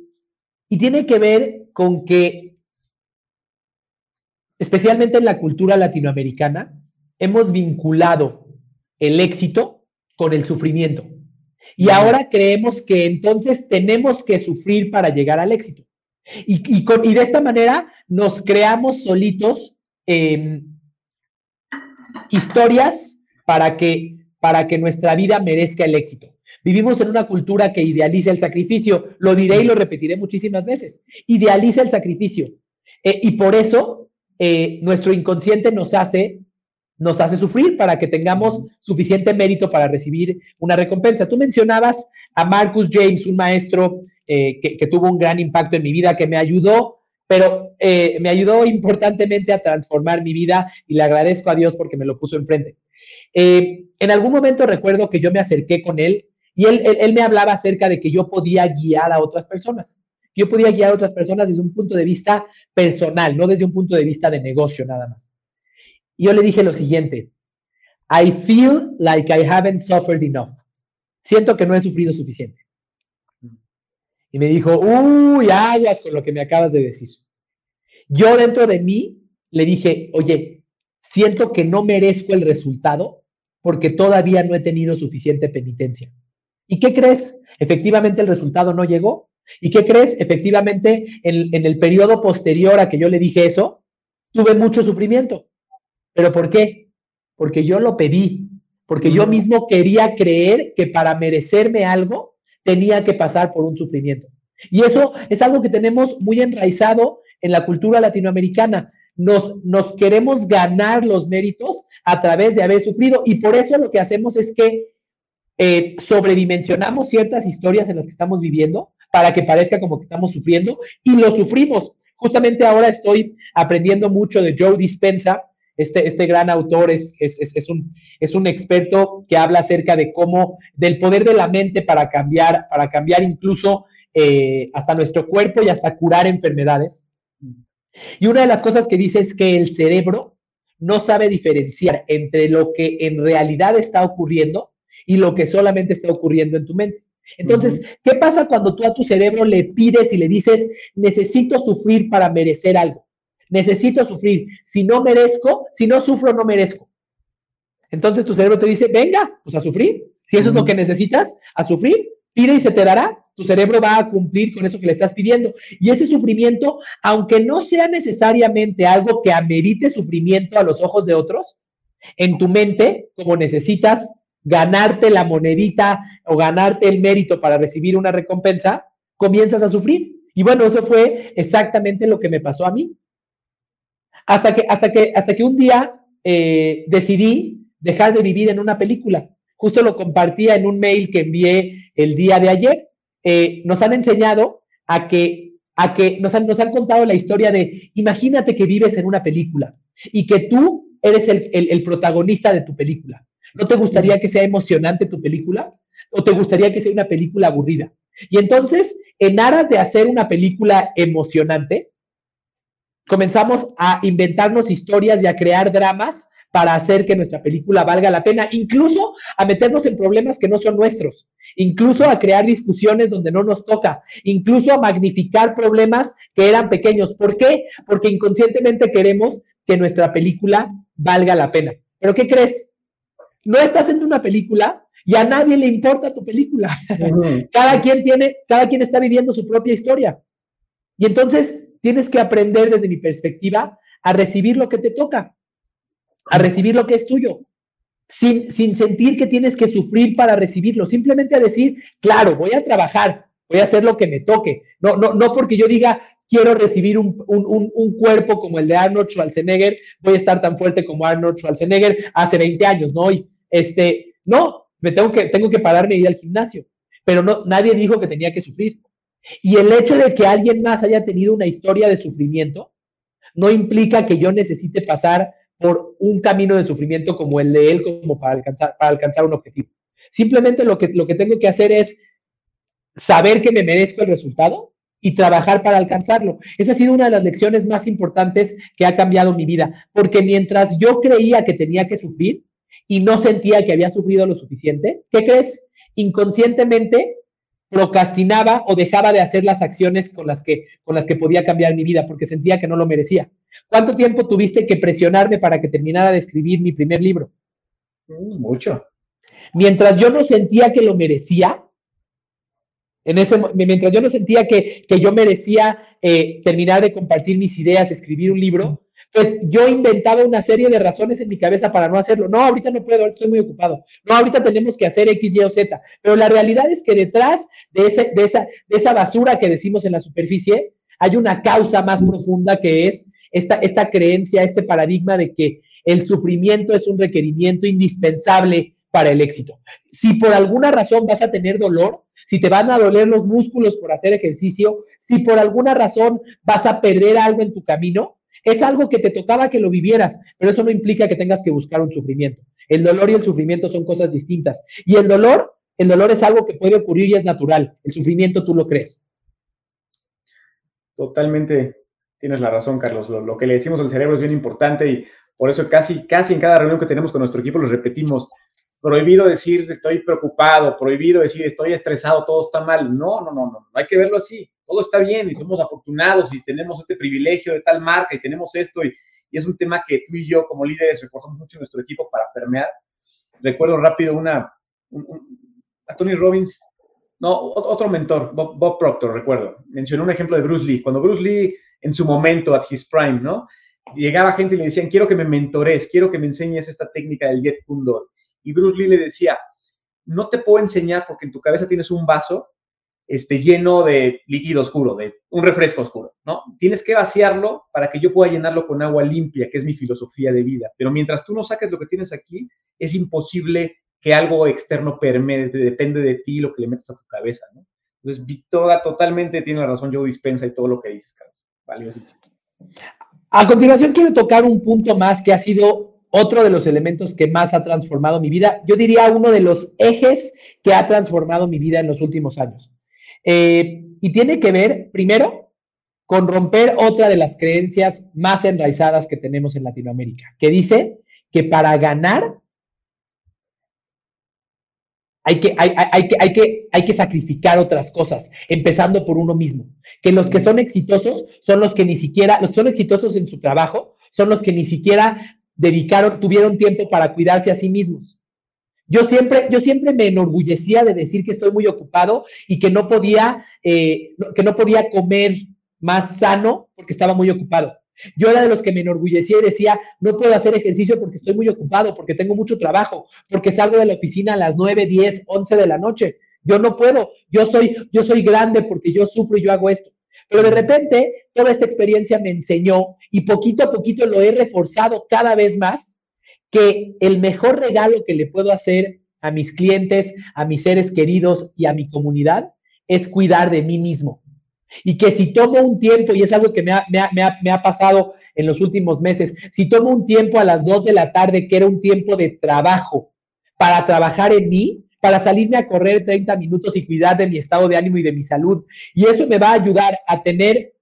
y tiene que ver con que especialmente en la cultura latinoamericana, hemos vinculado el éxito con el sufrimiento. Y ahora creemos que entonces tenemos que sufrir para llegar al éxito. Y, y, de esta manera nos creamos solitos em, historias para que, para que nuestra vida merezca el éxito. Vivimos en una cultura que idealiza el sacrificio, lo diré y lo repetiré muchísimas veces, idealiza el sacrificio. Eh, y por eso eh, nuestro inconsciente nos hace, nos hace sufrir para que tengamos suficiente mérito para recibir una recompensa. Tú mencionabas a Marcus James, un maestro eh, que, tuvo un gran impacto en mi vida, que me ayudó, pero eh, me ayudó importantemente a transformar mi vida y le agradezco a Dios porque me lo puso enfrente. en algún momento recuerdo que yo me acerqué con él y él, él me hablaba acerca de que yo podía guiar a otras personas yo podía guiar a otras personas desde un punto de vista personal, no desde un punto de vista de negocio nada más. Y yo le dije lo siguiente, I feel like I haven't suffered enough. Siento que no he sufrido suficiente. Y me dijo, uy, aguas con lo que me acabas de decir. Yo dentro de mí le dije, oye, siento que no merezco el resultado porque todavía no he tenido suficiente penitencia. ¿Y qué crees? Efectivamente el resultado no llegó ¿Y qué crees? Efectivamente, en, el periodo posterior a que yo le dije eso, tuve mucho sufrimiento. ¿Pero por qué? Porque yo lo pedí, porque yo mismo quería creer que para merecerme algo tenía que pasar por un sufrimiento. Y eso es algo que tenemos muy enraizado en la cultura latinoamericana. Nos, nos queremos ganar los méritos a través de haber sufrido y por eso lo que hacemos es que eh, sobredimensionamos ciertas historias en las que estamos viviendo para que parezca como que estamos sufriendo y lo sufrimos. Justamente ahora estoy aprendiendo mucho de Joe Dispensa, este, este gran autor es, es, es, un, es un experto que habla acerca de cómo, del poder de la mente para cambiar, para cambiar incluso eh, hasta nuestro cuerpo y hasta curar enfermedades. Y una de las cosas que dice es que el cerebro no sabe diferenciar entre lo que en realidad está ocurriendo y lo que solamente está ocurriendo en tu mente. Entonces, ¿qué pasa cuando tú a tu cerebro le pides y le dices, necesito sufrir para merecer algo? Necesito sufrir. Si no merezco, si no sufro, no merezco. Entonces tu cerebro te dice, venga, pues a sufrir. Si eso es lo que necesitas, a sufrir, pide y se te dará. Tu cerebro va a cumplir con eso que le estás pidiendo. Y ese sufrimiento, aunque no sea necesariamente algo que amerite sufrimiento a los ojos de otros, en tu mente, como necesitas ganarte la monedita o ganarte el mérito para recibir una recompensa, comienzas a sufrir. Y bueno, eso fue exactamente lo que me pasó a mí. Hasta que, hasta que, hasta que un día eh, decidí dejar de vivir en una película. Justo lo compartía en un mail que envié el día de ayer. Eh, nos han enseñado a que, a que nos, han, nos han contado la historia de, imagínate que vives en una película y que tú eres el, el protagonista de tu película. ¿No te gustaría que sea emocionante tu película? ¿O te gustaría que sea una película aburrida? Y entonces, en aras de hacer una película emocionante, comenzamos a inventarnos historias y a crear dramas para hacer que nuestra película valga la pena, incluso a meternos en problemas que no son nuestros, incluso a crear discusiones donde no nos toca, incluso a magnificar problemas que eran pequeños. ¿Por qué? Porque inconscientemente queremos que nuestra película valga la pena. ¿Pero qué crees? No estás haciendo una película y a nadie le importa tu película. cada quien tiene, cada quien está viviendo su propia historia. Y entonces Tienes que aprender desde mi perspectiva a recibir lo que te toca, a recibir lo que es tuyo, sin, sin sentir que tienes que sufrir para recibirlo, simplemente a decir, claro, voy a trabajar, voy a hacer lo que me toque. No, no, no porque yo diga, quiero recibir un, un, un, cuerpo como el de Arnold Schwarzenegger, voy a estar tan fuerte como Arnold Schwarzenegger hace 20 años, ¿no? Y este, no, me tengo que, tengo que pararme e ir al gimnasio, pero no, nadie dijo que tenía que sufrir. Y el hecho de que alguien más haya tenido una historia de sufrimiento no implica que yo necesite pasar por un camino de sufrimiento como el de él, como para alcanzar, para alcanzar un objetivo. Simplemente lo que, lo que tengo que hacer es saber que me merezco el resultado y trabajar para alcanzarlo. Esa ha sido una de las lecciones más importantes que ha cambiado mi vida, porque mientras yo creía que tenía que sufrir y no sentía que había sufrido lo suficiente, ¿qué crees? Inconscientemente procrastinaba o dejaba de hacer las acciones con las que, con las que podía cambiar mi vida porque sentía que no lo merecía. ¿Cuánto tiempo tuviste que presionarme para que terminara de escribir mi primer libro? Mm, mucho. Mientras yo no sentía que lo merecía, en ese, mientras yo no sentía que, yo merecía eh, terminar de compartir mis ideas, escribir un libro, pues yo inventaba una serie de razones en mi cabeza para no hacerlo. No, ahorita no puedo, estoy muy ocupado. No, ahorita tenemos que hacer X, Y o Z. Pero la realidad es que detrás de, ese, de, esa, de esa basura que decimos en la superficie, hay una causa más profunda que es esta, esta creencia, este paradigma de que el sufrimiento es un requerimiento indispensable para el éxito. Si por alguna razón vas a tener dolor, si te van a doler los músculos por hacer ejercicio, si por alguna razón vas a perder algo en tu camino, es algo que te tocaba que lo vivieras, pero eso no implica que tengas que buscar un sufrimiento. El dolor y el sufrimiento son cosas distintas. Y el dolor, el dolor es algo que puede ocurrir y es natural. El sufrimiento tú lo crees. Totalmente tienes la razón, Carlos. Lo, que le decimos al cerebro es bien importante y por eso casi, casi en cada reunión que tenemos con nuestro equipo lo repetimos. Prohibido decir estoy preocupado, prohibido decir estoy estresado, todo está mal. No, no, no, no, no hay que verlo así todo está bien y somos afortunados y tenemos este privilegio de tal marca y tenemos esto y, es un tema que tú y yo como líderes reforzamos mucho en nuestro equipo para permear. Recuerdo rápido una, a Tony Robbins, no, otro mentor, Bob, Proctor, recuerdo, mencionó un ejemplo de Bruce Lee. Cuando Bruce Lee en su momento, at his prime, ¿no? Llegaba gente y le decían, quiero que me mentores, quiero que me enseñes esta técnica del Jet Kune Y Bruce Lee le decía, no te puedo enseñar porque en tu cabeza tienes un vaso este, lleno de líquido oscuro, de un refresco oscuro, ¿no? Tienes que vaciarlo para que yo pueda llenarlo con agua limpia, que es mi filosofía de vida. Pero mientras tú no saques lo que tienes aquí, es imposible que algo externo permee, depende de ti lo que le metes a tu cabeza, ¿no? Entonces, Victoria totalmente tiene la razón, yo dispensa y todo lo que dices, Carlos. Valiosísimo. A continuación, quiero tocar un punto más que ha sido otro de los elementos que más ha transformado mi vida. Yo diría uno de los ejes que ha transformado mi vida en los últimos años. Eh, y tiene que ver, primero, con romper otra de las creencias más enraizadas que tenemos en Latinoamérica, que dice que para ganar hay que, hay, que, hay, que, hay que sacrificar otras cosas, empezando por uno mismo. Que los que son exitosos son los que ni siquiera, los que son exitosos en su trabajo, son los que ni siquiera dedicaron, tuvieron tiempo para cuidarse a sí mismos. Yo siempre, yo siempre me enorgullecía de decir que estoy muy ocupado y que no podía, eh, que no podía comer más sano porque estaba muy ocupado. Yo era de los que me enorgullecía y decía, no puedo hacer ejercicio porque estoy muy ocupado, porque tengo mucho trabajo, porque salgo de la oficina a las 9, 10, 11 de la noche. Yo no puedo, yo soy, yo soy grande porque yo sufro y yo hago esto. Pero de repente, toda esta experiencia me enseñó y poquito a poquito lo he reforzado cada vez más que el mejor regalo que le puedo hacer a mis clientes, a mis seres queridos y a mi comunidad es cuidar de mí mismo. Y que si tomo un tiempo, y es algo que me ha, pasado en los últimos meses, si tomo un tiempo a las 2 de la tarde, que era un tiempo de trabajo, para trabajar en mí, para salirme a correr 30 minutos y cuidar de mi estado de ánimo y de mi salud. Y eso me va a ayudar a tener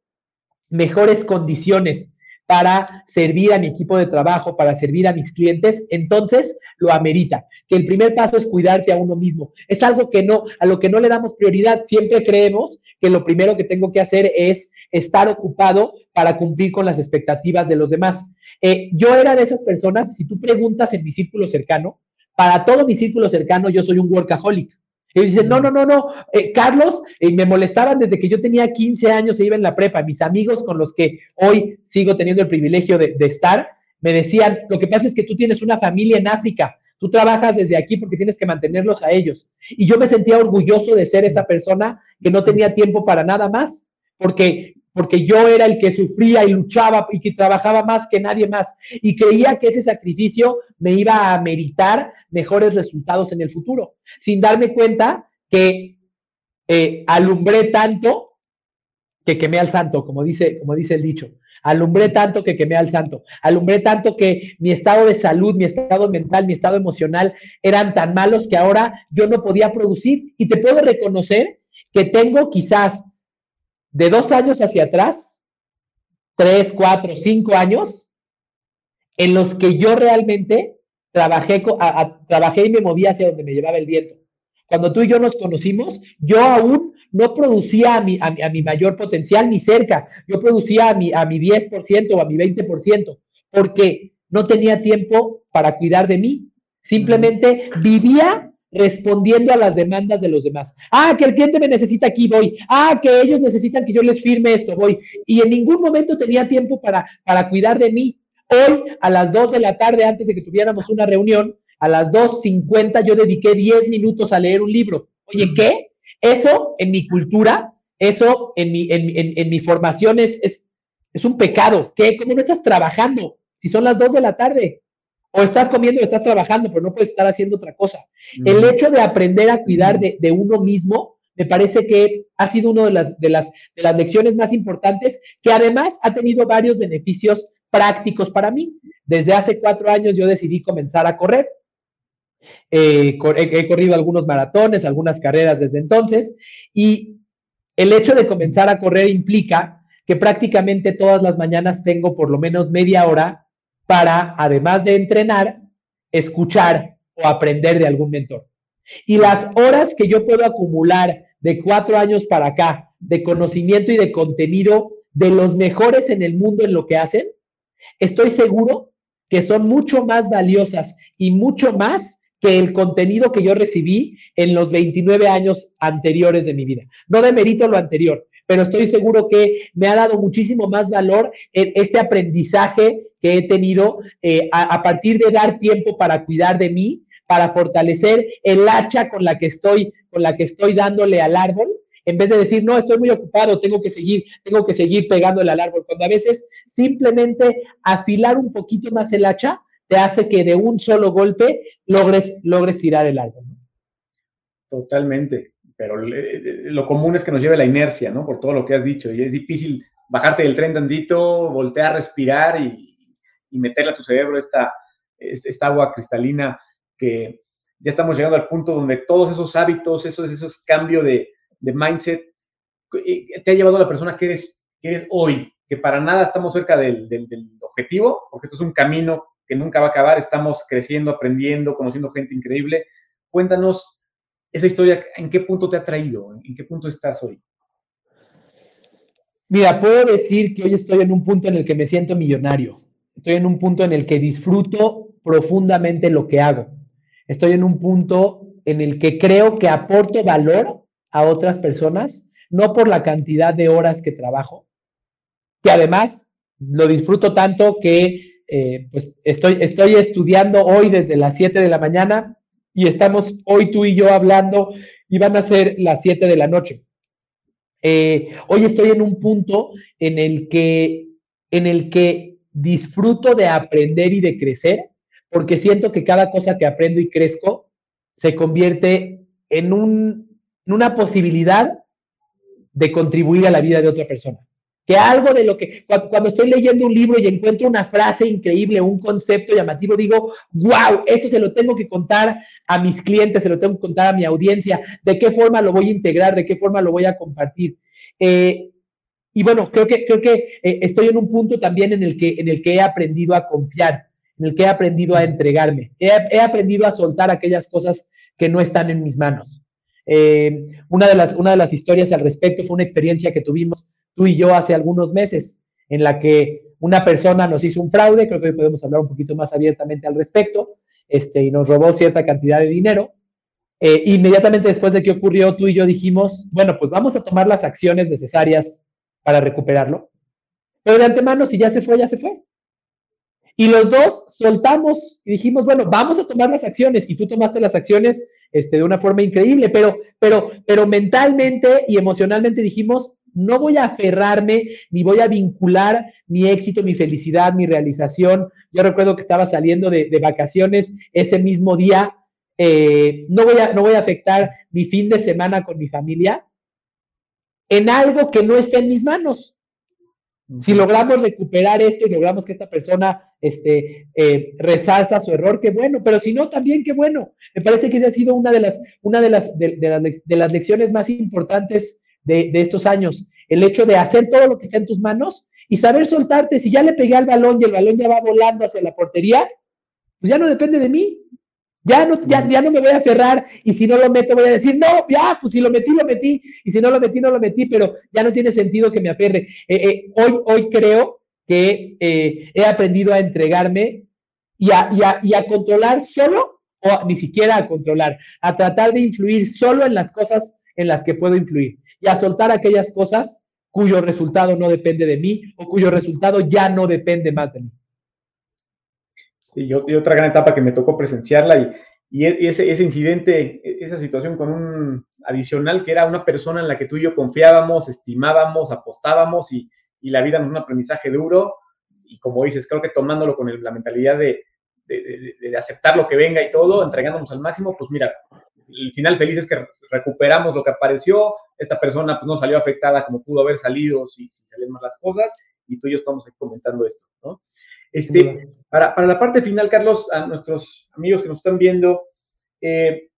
mejores condiciones para servir a mi equipo de trabajo, para servir a mis clientes, entonces lo amerita. Que el primer paso es cuidarte a uno mismo. Es algo que no, a lo que no le damos prioridad. Siempre creemos que lo primero que tengo que hacer es estar ocupado para cumplir con las expectativas de los demás. Eh, yo era de esas personas, si tú preguntas en mi círculo cercano, para todo mi círculo cercano yo soy un workaholic. Y dicen, no, no, no, no, eh, Carlos, eh, me molestaban desde que yo tenía 15 años e iba en la prepa. Mis amigos con los que hoy sigo teniendo el privilegio de, de estar, me decían, lo que pasa es que tú tienes una familia en África, tú trabajas desde aquí porque tienes que mantenerlos a ellos. Y yo me sentía orgulloso de ser esa persona que no tenía tiempo para nada más, porque porque yo era el que sufría y luchaba y que trabajaba más que nadie más y creía que ese sacrificio me iba a meritar mejores resultados en el futuro, sin darme cuenta que eh, alumbré tanto que quemé al santo, como dice, como dice el dicho. Alumbré tanto que quemé al santo. Alumbré tanto que mi estado de salud, mi estado mental, mi estado emocional eran tan malos que ahora yo no podía producir. Y te puedo reconocer que tengo quizás de dos años hacia atrás, tres, cuatro, cinco años, en los que yo realmente trabajé, trabajé y me movía hacia donde me llevaba el viento. Cuando tú y yo nos conocimos, yo aún no producía a mi, a mi, mayor potencial ni cerca. Yo producía a mi, a mi 10% o a mi 20%, porque no tenía tiempo para cuidar de mí. Simplemente vivía respondiendo a las demandas de los demás. Ah, que el cliente me necesita aquí, voy. Ah, que ellos necesitan que yo les firme esto, voy. Y en ningún momento tenía tiempo para, para cuidar de mí. Hoy, a las 2 de la tarde, antes de que tuviéramos una reunión, a las 2.50 yo dediqué 10 minutos a leer un libro. Oye, ¿qué? Eso en mi cultura, eso en mi, en, en, mi formación es, es, es un pecado. ¿Qué? ¿Cómo no estás trabajando? Si son las 2 de la tarde o estás comiendo o estás trabajando, pero no puedes estar haciendo otra cosa. El hecho de aprender a cuidar de, uno mismo, me parece que ha sido una de las, de, las, de las lecciones más importantes, que además ha tenido varios beneficios prácticos para mí. Desde hace cuatro años yo decidí comenzar a correr. Eh, he corrido algunos maratones, algunas carreras desde entonces, y el hecho de comenzar a correr implica que prácticamente todas las mañanas tengo por lo menos media hora para, además de entrenar, escuchar o aprender de algún mentor. Y las horas que yo puedo acumular de cuatro años para acá de conocimiento y de contenido de los mejores en el mundo en lo que hacen, estoy seguro que son mucho más valiosas y mucho más que el contenido que yo recibí en los 29 años anteriores de mi vida. No demerito lo anterior, pero estoy seguro que me ha dado muchísimo más valor este aprendizaje que he tenido eh, a, partir de dar tiempo para cuidar de mí, para fortalecer el hacha con la que estoy, con la que estoy dándole al árbol en vez de decir, no, estoy muy ocupado, tengo que seguir, tengo que seguir pegándole al árbol, cuando a veces simplemente afilar un poquito más el hacha te hace que de un solo golpe logres, logres tirar el árbol. Totalmente, pero lo común es que nos lleve la inercia, ¿no? Por todo lo que has dicho, y es difícil bajarte del tren tantito, voltear, respirar y, meterle a tu cerebro esta, esta agua cristalina que ya estamos llegando al punto donde todos esos hábitos, esos, esos cambios de, de mindset, eh, te ha llevado a la persona que eres, que eres hoy, que para nada estamos cerca del, del, objetivo, porque esto es un camino que nunca va a acabar, estamos creciendo, aprendiendo, conociendo gente increíble. Cuéntanos esa historia, ¿en qué punto te ha traído? ¿En qué punto estás hoy? Mira, puedo decir que hoy estoy en un punto en el que me siento millonario. Estoy en un punto en el que disfruto profundamente lo que hago estoy en un punto en el que creo que aporto valor a otras personas, no por la cantidad de horas que trabajo, que además lo disfruto tanto que eh, pues estoy, estoy estudiando hoy desde las 7 de la mañana y estamos hoy tú y yo hablando y van a ser las 7 de la noche. Eh, hoy estoy en un punto en el que en el que disfruto de aprender y de crecer porque siento que cada cosa que aprendo y crezco se convierte en, un, una posibilidad de contribuir a la vida de otra persona. Que algo de lo que, cuando, estoy leyendo un libro y encuentro una frase increíble, un concepto llamativo, digo, wow, esto se lo tengo que contar a mis clientes, se lo tengo que contar a mi audiencia, de qué forma lo voy a integrar, de qué forma lo voy a compartir. Eh, y bueno, creo que, creo que eh, estoy en un punto también en el, que, en el que he aprendido a confiar en el que he aprendido a entregarme. He, aprendido a soltar aquellas cosas que no están en mis manos. Eh, una, de las, una de las historias al respecto fue una experiencia que tuvimos tú y yo hace algunos meses, en la que una persona nos hizo un fraude, creo que hoy podemos hablar un poquito más abiertamente al respecto, este, y nos robó cierta cantidad de dinero. Eh, inmediatamente después de que ocurrió, tú y yo dijimos, bueno, pues vamos a tomar las acciones necesarias para recuperarlo. Pero de antemano, si ya se fue, ya se fue. Y los dos soltamos y dijimos, bueno, vamos a tomar las acciones. Y tú tomaste las acciones este, de una forma increíble, pero, pero, pero mentalmente y emocionalmente dijimos, no voy a aferrarme ni voy a vincular mi éxito, mi felicidad, mi realización. Yo recuerdo que estaba saliendo de, vacaciones ese mismo día. Eh, no, voy a, no voy a afectar mi fin de semana con mi familia en algo que no está en mis manos. Si logramos recuperar esto y logramos que esta persona este, eh, resalza su error, qué bueno, pero si no, también qué bueno. Me parece que esa ha sido una de las, una de las, de, las, lecciones más importantes de, estos años. El hecho de hacer todo lo que está en tus manos y saber soltarte. Si ya le pegué al balón y el balón ya va volando hacia la portería, pues ya no depende de mí. Ya no, ya, no me voy a aferrar y si no lo meto voy a decir, no, ya, pues si lo metí, lo metí, y si no lo metí, no lo metí, pero ya no tiene sentido que me aferre. Eh, eh, hoy, hoy creo que eh, he aprendido a entregarme y a, y, a, controlar solo, o ni siquiera a controlar, a tratar de influir solo en las cosas en las que puedo influir y a soltar aquellas cosas cuyo resultado no depende de mí o cuyo resultado ya no depende más de mí. Y, y otra gran etapa que me tocó presenciarla y, e, ese, incidente, e, esa situación con un adicional que era una persona en la que tú y yo confiábamos, estimábamos, apostábamos y, la vida nos un aprendizaje duro. Y como dices, creo que tomándolo con la mentalidad de, aceptar lo que venga y todo, entregándonos al máximo, pues mira, el final feliz es que recuperamos lo que apareció, esta persona pues no salió afectada como pudo haber salido si, si salieron las cosas, y tú y yo estamos aquí comentando esto, ¿no? Este, para, para, la parte final, Carlos, a nuestros amigos que nos están viendo, eh,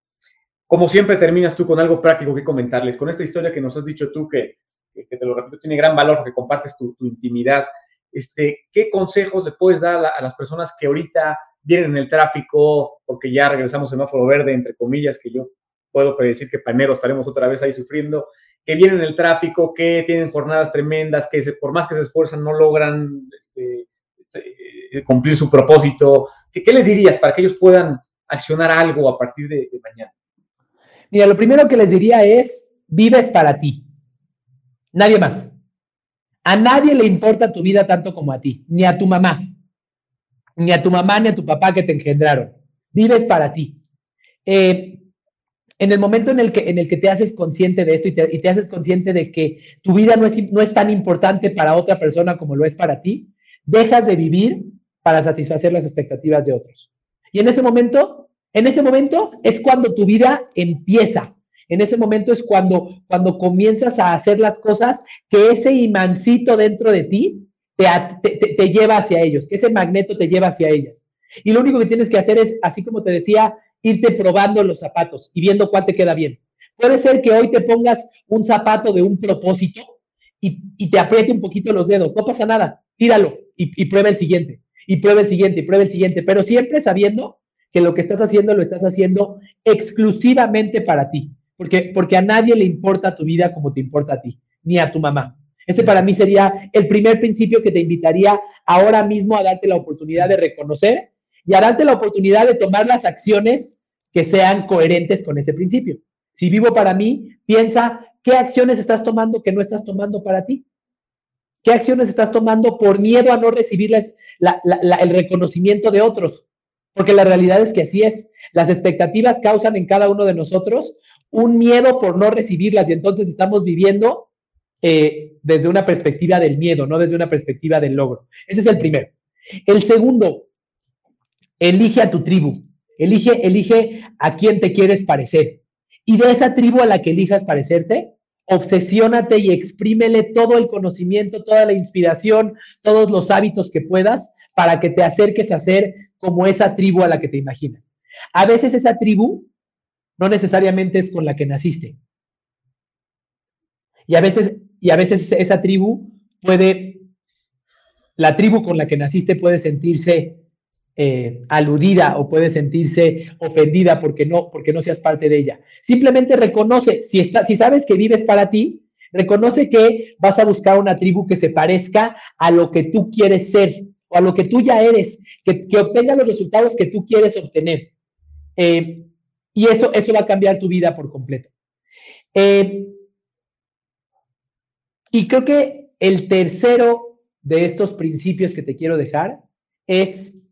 como siempre terminas tú con algo práctico que comentarles, con esta historia que nos has dicho tú que, que te lo repito, tiene gran valor porque compartes tu, tu intimidad. Este, ¿Qué consejos le puedes dar a, las personas que ahorita vienen en el tráfico, porque ya regresamos semáforo verde, entre comillas, que yo puedo predecir que panero estaremos otra vez ahí sufriendo, que vienen en el tráfico, que tienen jornadas tremendas, que por más que se esfuerzan no logran este, cumplir su propósito? ¿Qué, ¿Qué, les dirías para que ellos puedan accionar algo a partir de, mañana? Mira, lo primero que les diría es, vives para ti, nadie más. A nadie le importa tu vida tanto como a ti, ni a tu mamá, ni a tu mamá, ni a tu papá que te engendraron. Vives para ti. Eh, en el momento en el que, en el que te haces consciente de esto y te, haces consciente de que tu vida no es, no es tan importante para otra persona como lo es para ti, dejas de vivir para satisfacer las expectativas de otros. Y en ese momento, en ese momento es cuando tu vida empieza. En ese momento es cuando, cuando comienzas a hacer las cosas que ese imancito dentro de ti te, te lleva hacia ellos, que ese magneto te lleva hacia ellas. Y lo único que tienes que hacer es, así como te decía irte probando los zapatos y viendo cuál te queda bien. Puede ser que hoy te pongas un zapato de un propósito y, te apriete un poquito los dedos. No pasa nada, tíralo y, prueba el siguiente, y prueba el siguiente, y prueba el siguiente, pero siempre sabiendo que lo que estás haciendo lo estás haciendo exclusivamente para ti, porque, porque a nadie le importa tu vida como te importa a ti, ni a tu mamá. Ese para mí sería el primer principio que te invitaría ahora mismo a darte la oportunidad de reconocer y a darte la oportunidad de tomar las acciones que sean coherentes con ese principio. Si vivo para mí, piensa qué acciones estás tomando que no estás tomando para ti. ¿Qué acciones estás tomando por miedo a no recibir el reconocimiento de otros? Porque la realidad es que así es. Las expectativas causan en cada uno de nosotros un miedo por no recibirlas y entonces estamos viviendo eh, desde una perspectiva del miedo, no desde una perspectiva del logro. Ese es el primero. El segundo, Elige a tu tribu, elige, elige a quién te quieres parecer. Y de esa tribu a la que elijas parecerte, obsesiónate y exprímele todo el conocimiento, toda la inspiración, todos los hábitos que puedas para que te acerques a ser como esa tribu a la que te imaginas. A veces esa tribu no necesariamente es con la que naciste. Y a veces, y a veces esa tribu puede, la tribu con la que naciste puede sentirse eh, aludida o puede sentirse ofendida porque no, porque no seas parte de ella. Simplemente reconoce, si, está, si sabes que vives para ti, reconoce que vas a buscar una tribu que se parezca a lo que tú quieres ser o a lo que tú ya eres, que, obtenga los resultados que tú quieres obtener. Eh, y eso, eso va a cambiar tu vida por completo. Eh, y creo que el tercero de estos principios que te quiero dejar es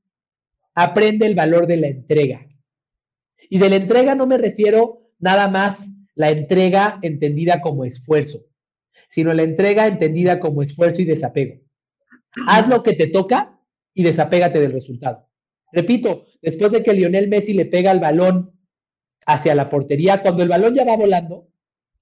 aprende el valor de la entrega. Y de la entrega no me refiero nada más la entrega entendida como esfuerzo, sino la entrega entendida como esfuerzo y desapego. Haz lo que te toca y desapégate del resultado. Repito, después de que Lionel Messi le pega el balón hacia la portería, cuando el balón ya va volando,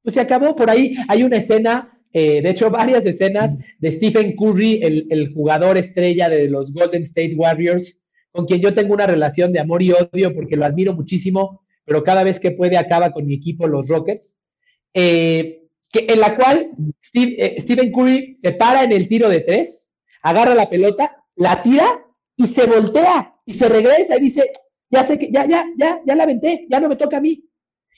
pues se acabó. Por ahí hay una escena, eh, de hecho varias escenas de Stephen Curry, el, el jugador estrella de los Golden State Warriors, con quien yo tengo una relación de amor y odio porque lo admiro muchísimo, pero cada vez que puede acaba con mi equipo, los Rockets, eh, en la cual eh, Stephen Curry se para en el tiro de tres, agarra la pelota, la tira y se voltea y se regresa y dice, ya sé que, ya, ya, ya, ya la aventé, ya no me toca a mí.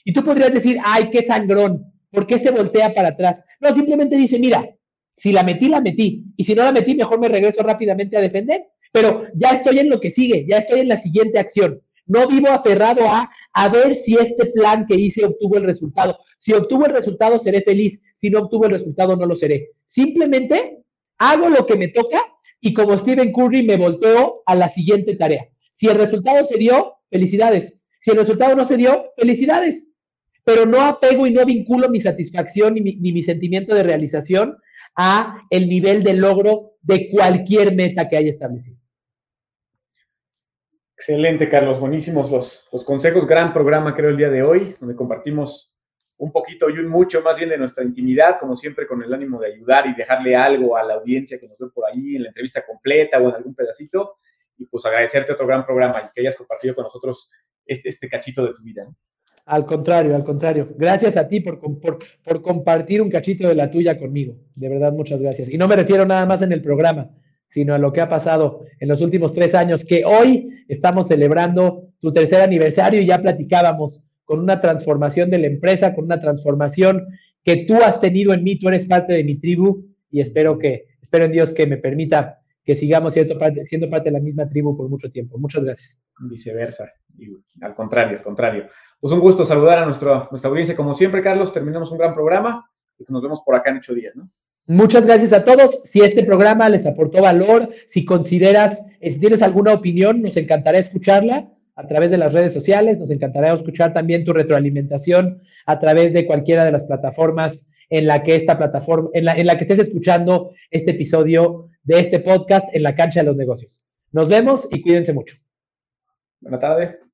Y tú podrías decir, ay, qué sangrón, ¿por qué se voltea para atrás? No, simplemente dice, mira, si la metí, la metí. Y si no la metí, mejor me regreso rápidamente a defender pero ya estoy en lo que sigue, ya estoy en la siguiente acción. No vivo aferrado a, a ver si este plan que hice obtuvo el resultado. Si obtuvo el resultado, seré feliz. Si no obtuvo el resultado, no lo seré. Simplemente hago lo que me toca y como Stephen Curry me volteo a la siguiente tarea. Si el resultado se dio, felicidades. Si el resultado no se dio, felicidades. Pero no apego y no vinculo mi satisfacción ni mi, ni mi sentimiento de realización a el nivel de logro de cualquier meta que haya establecido. Excelente, Carlos. Buenísimos los, consejos. Gran programa, creo, el día de hoy, donde compartimos un poquito y un mucho más bien de nuestra intimidad, como siempre, con el ánimo de ayudar y dejarle algo a la audiencia que nos ve por ahí en la entrevista completa o en algún pedacito. Y pues agradecerte otro gran programa y que hayas compartido con nosotros este, este cachito de tu vida. Al contrario, al contrario. Gracias a ti por, por compartir un cachito de la tuya conmigo. De verdad, muchas gracias. Y no me refiero nada más en el programa sino a lo que ha pasado en los últimos tres años, que hoy estamos celebrando tu tercer aniversario y ya platicábamos con una transformación de la empresa, con una transformación que tú has tenido en mí, tú eres parte de mi tribu y espero que, espero en Dios que me permita que sigamos siendo parte, siendo parte de la misma tribu por mucho tiempo. Muchas gracias. Viceversa, al contrario, al contrario. Pues un gusto saludar a nuestra, nuestra audiencia como siempre, Carlos. Terminamos un gran programa y nos vemos por acá en ocho días, ¿no? Muchas gracias a todos. Si este programa les aportó valor, si consideras, si tienes alguna opinión, nos encantará escucharla. a través de las redes sociales. Nos encantará escuchar también tu retroalimentación a través de cualquiera de las plataformas en la que esta plataforma, en la, en la que estés escuchando este episodio de este podcast en la cancha de los negocios. Nos vemos y cuídense mucho. Buenas tardes.